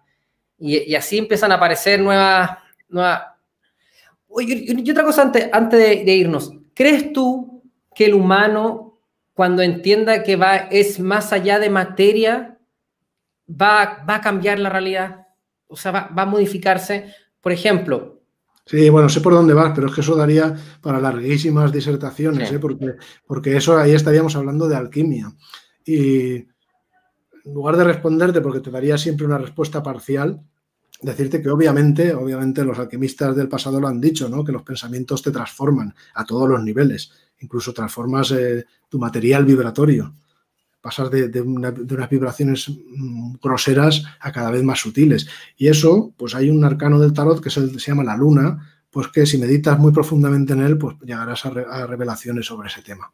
y, así empiezan a aparecer nuevas... nuevas... Oye, y, otra cosa antes, antes de irnos, ¿crees tú que el humano cuando entienda que va, es más allá de materia, va, va a cambiar la realidad, o sea, va, a modificarse. Por ejemplo, Sí, bueno, sé por dónde vas, pero es que eso daría para larguísimas disertaciones, ¿eh? porque, porque eso ahí estaríamos hablando de alquimia. Y en lugar de responderte, porque te daría siempre una respuesta parcial, decirte que obviamente, obviamente los alquimistas del pasado lo han dicho, ¿no? Que los pensamientos te transforman a todos los niveles, incluso transformas eh, tu material vibratorio pasas de, unas vibraciones mm, groseras a cada vez más sutiles. Y eso, pues hay un arcano del tarot que se, llama la luna, pues que si meditas muy profundamente en él, pues llegarás a, revelaciones sobre ese tema.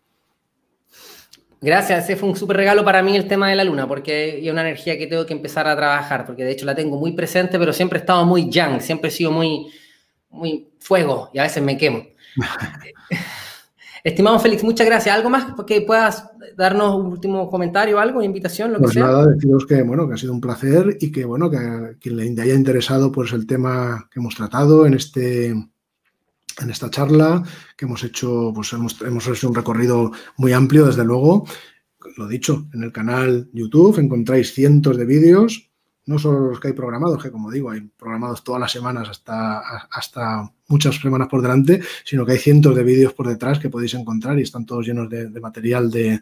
Gracias, ese fue un súper regalo para mí el tema de la luna, porque es una energía que tengo que empezar a trabajar, porque de hecho la tengo muy presente, pero siempre he estado muy yang, siempre he sido muy, muy fuego y a veces me quemo. Estimado Félix, muchas gracias. ¿Algo más que puedas darnos un último comentario, algo, invitación, lo pues que sea? nada, deciros que, bueno, que ha sido un placer y que, bueno, que a quien le haya interesado pues, el tema que hemos tratado en este en esta charla, que hemos hecho, pues hemos, hemos hecho un recorrido muy amplio, desde luego. Lo dicho, en el canal YouTube encontráis cientos de vídeos no solo los que hay programados, que como digo, hay programados todas las semanas hasta, hasta muchas semanas por delante, sino que hay cientos de vídeos por detrás que podéis encontrar y están todos llenos de, material de,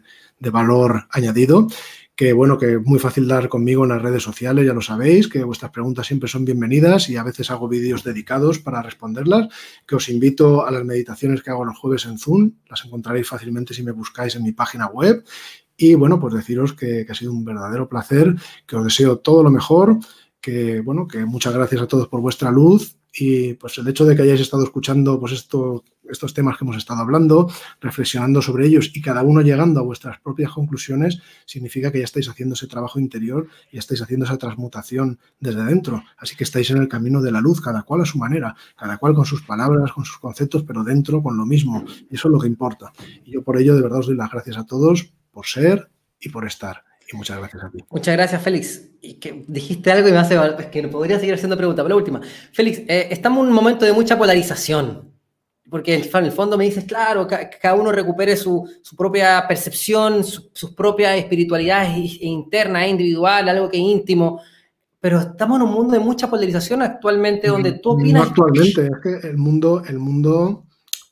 valor añadido. Que bueno, que es muy fácil dar conmigo en las redes sociales, ya lo sabéis, que vuestras preguntas siempre son bienvenidas y a veces hago vídeos dedicados para responderlas. Que os invito a las meditaciones que hago los jueves en Zoom, las encontraréis fácilmente si me buscáis en mi página web y bueno, pues deciros que, ha sido un verdadero placer, que os deseo todo lo mejor, que bueno, que muchas gracias a todos por vuestra luz y pues el hecho de que hayáis estado escuchando pues esto, estos temas que hemos estado hablando, reflexionando sobre ellos y cada uno llegando a vuestras propias conclusiones, significa que ya estáis haciendo ese trabajo interior y estáis haciendo esa transmutación desde dentro. Así que estáis en el camino de la luz, cada cual a su manera, cada cual con sus palabras, con sus conceptos, pero dentro con lo mismo. Y eso es lo que importa. Y yo por ello de verdad os doy las gracias a todos por ser y por estar. Y muchas gracias a ti. Muchas gracias, Félix. Y que dijiste algo y me hace es que podría seguir haciendo preguntas, pero la última. Félix, eh, estamos en un momento de mucha polarización. Porque en el fondo me dices, claro, cada uno recupere su, propia percepción, sus propias espiritualidades internas, individuales, algo que es íntimo. Pero estamos en un mundo de mucha polarización actualmente, donde tú opinas. No actualmente, es que el mundo, el mundo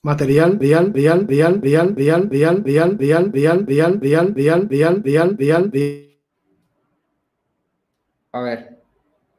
material, real, real, real, real, real, real, real, real, real, real, real, real, real, real, real. A ver,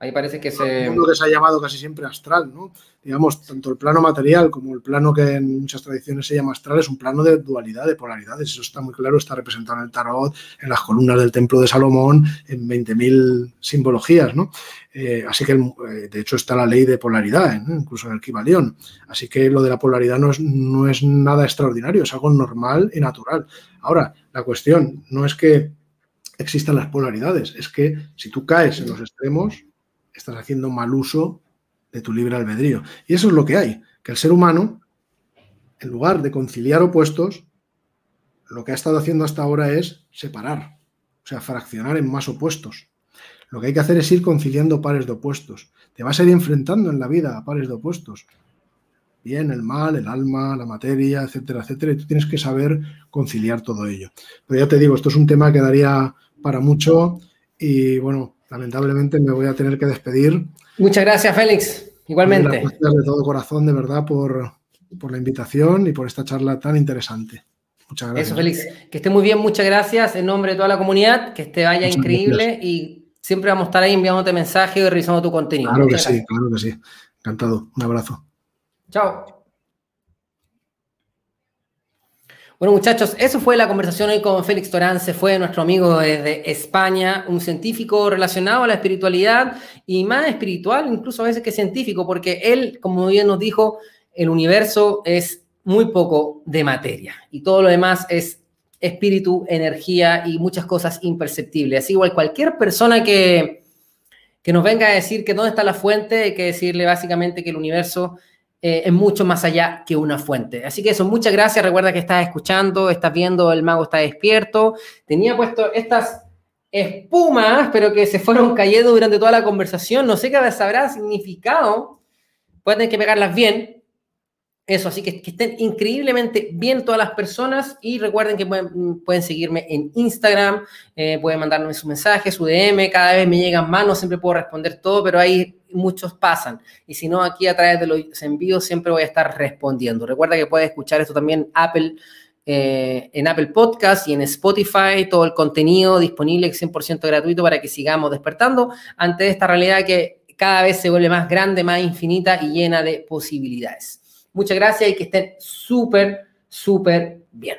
ahí parece que se... Lo que se ha llamado casi siempre astral, ¿no? Digamos, tanto el plano material como el plano que en muchas tradiciones se llama astral es un plano de dualidad, de polaridades. Eso está muy claro, está representado en el tarot, en las columnas del templo de Salomón, en 20.000 simbologías, ¿no? Eh, así que, eh, de hecho, está la ley de polaridad, incluso en el Kibalión. Así que lo de la polaridad no es, no es nada extraordinario, es algo normal y natural. Ahora, la cuestión no es que existan las polaridades, es que si tú caes en los extremos, estás haciendo mal uso de tu libre albedrío. Y eso es lo que hay, que el ser humano, en lugar de conciliar opuestos, lo que ha estado haciendo hasta ahora es separar, o sea, fraccionar en más opuestos. Lo que hay que hacer es ir conciliando pares de opuestos. Te vas a ir enfrentando en la vida a pares de opuestos. Bien, el mal, el alma, la materia, etcétera, etcétera. Y tú tienes que saber conciliar todo ello. Pero ya te digo, esto es un tema que daría para mucho y bueno, lamentablemente me voy a tener que despedir. Muchas gracias, Félix. Igualmente. Gracias de todo corazón, de verdad, por, por la invitación y por esta charla tan interesante. Muchas gracias. Eso, Félix. Que esté muy bien, muchas gracias en nombre de toda la comunidad, que esté vaya increíble y siempre vamos a estar ahí enviándote mensajes y revisando tu contenido. Claro que sí, claro que sí. Encantado. Un abrazo. Chao. Bueno, muchachos, eso fue la conversación hoy con Félix Torán. Se fue nuestro amigo desde España, un científico relacionado a la espiritualidad y más espiritual, incluso a veces que científico, porque él, como bien nos dijo, el universo es muy poco de materia y todo lo demás es espíritu, energía y muchas cosas imperceptibles. Así igual cualquier persona que, que nos venga a decir que dónde está la fuente, hay que decirle básicamente que el universo eh, es mucho más allá que una fuente. Así que eso, muchas gracias. Recuerda que estás escuchando, estás viendo, el mago está despierto. Tenía puesto estas espumas, pero que se fueron cayendo durante toda la conversación. No sé qué sabrá significado. Pueden tener que pegarlas bien. Eso, así que, estén increíblemente bien todas las personas y recuerden que pueden, seguirme en Instagram, eh, pueden mandarme su mensaje, su DM, cada vez me llegan más, no siempre puedo responder todo, pero ahí muchos pasan. Y si no, aquí a través de los envíos siempre voy a estar respondiendo. Recuerda que puedes escuchar esto también Apple, eh, en Apple Podcast y en Spotify, todo el contenido disponible 100% gratuito para que sigamos despertando ante esta realidad que cada vez se vuelve más grande, más infinita y llena de posibilidades. Muchas gracias y que estén súper, súper bien.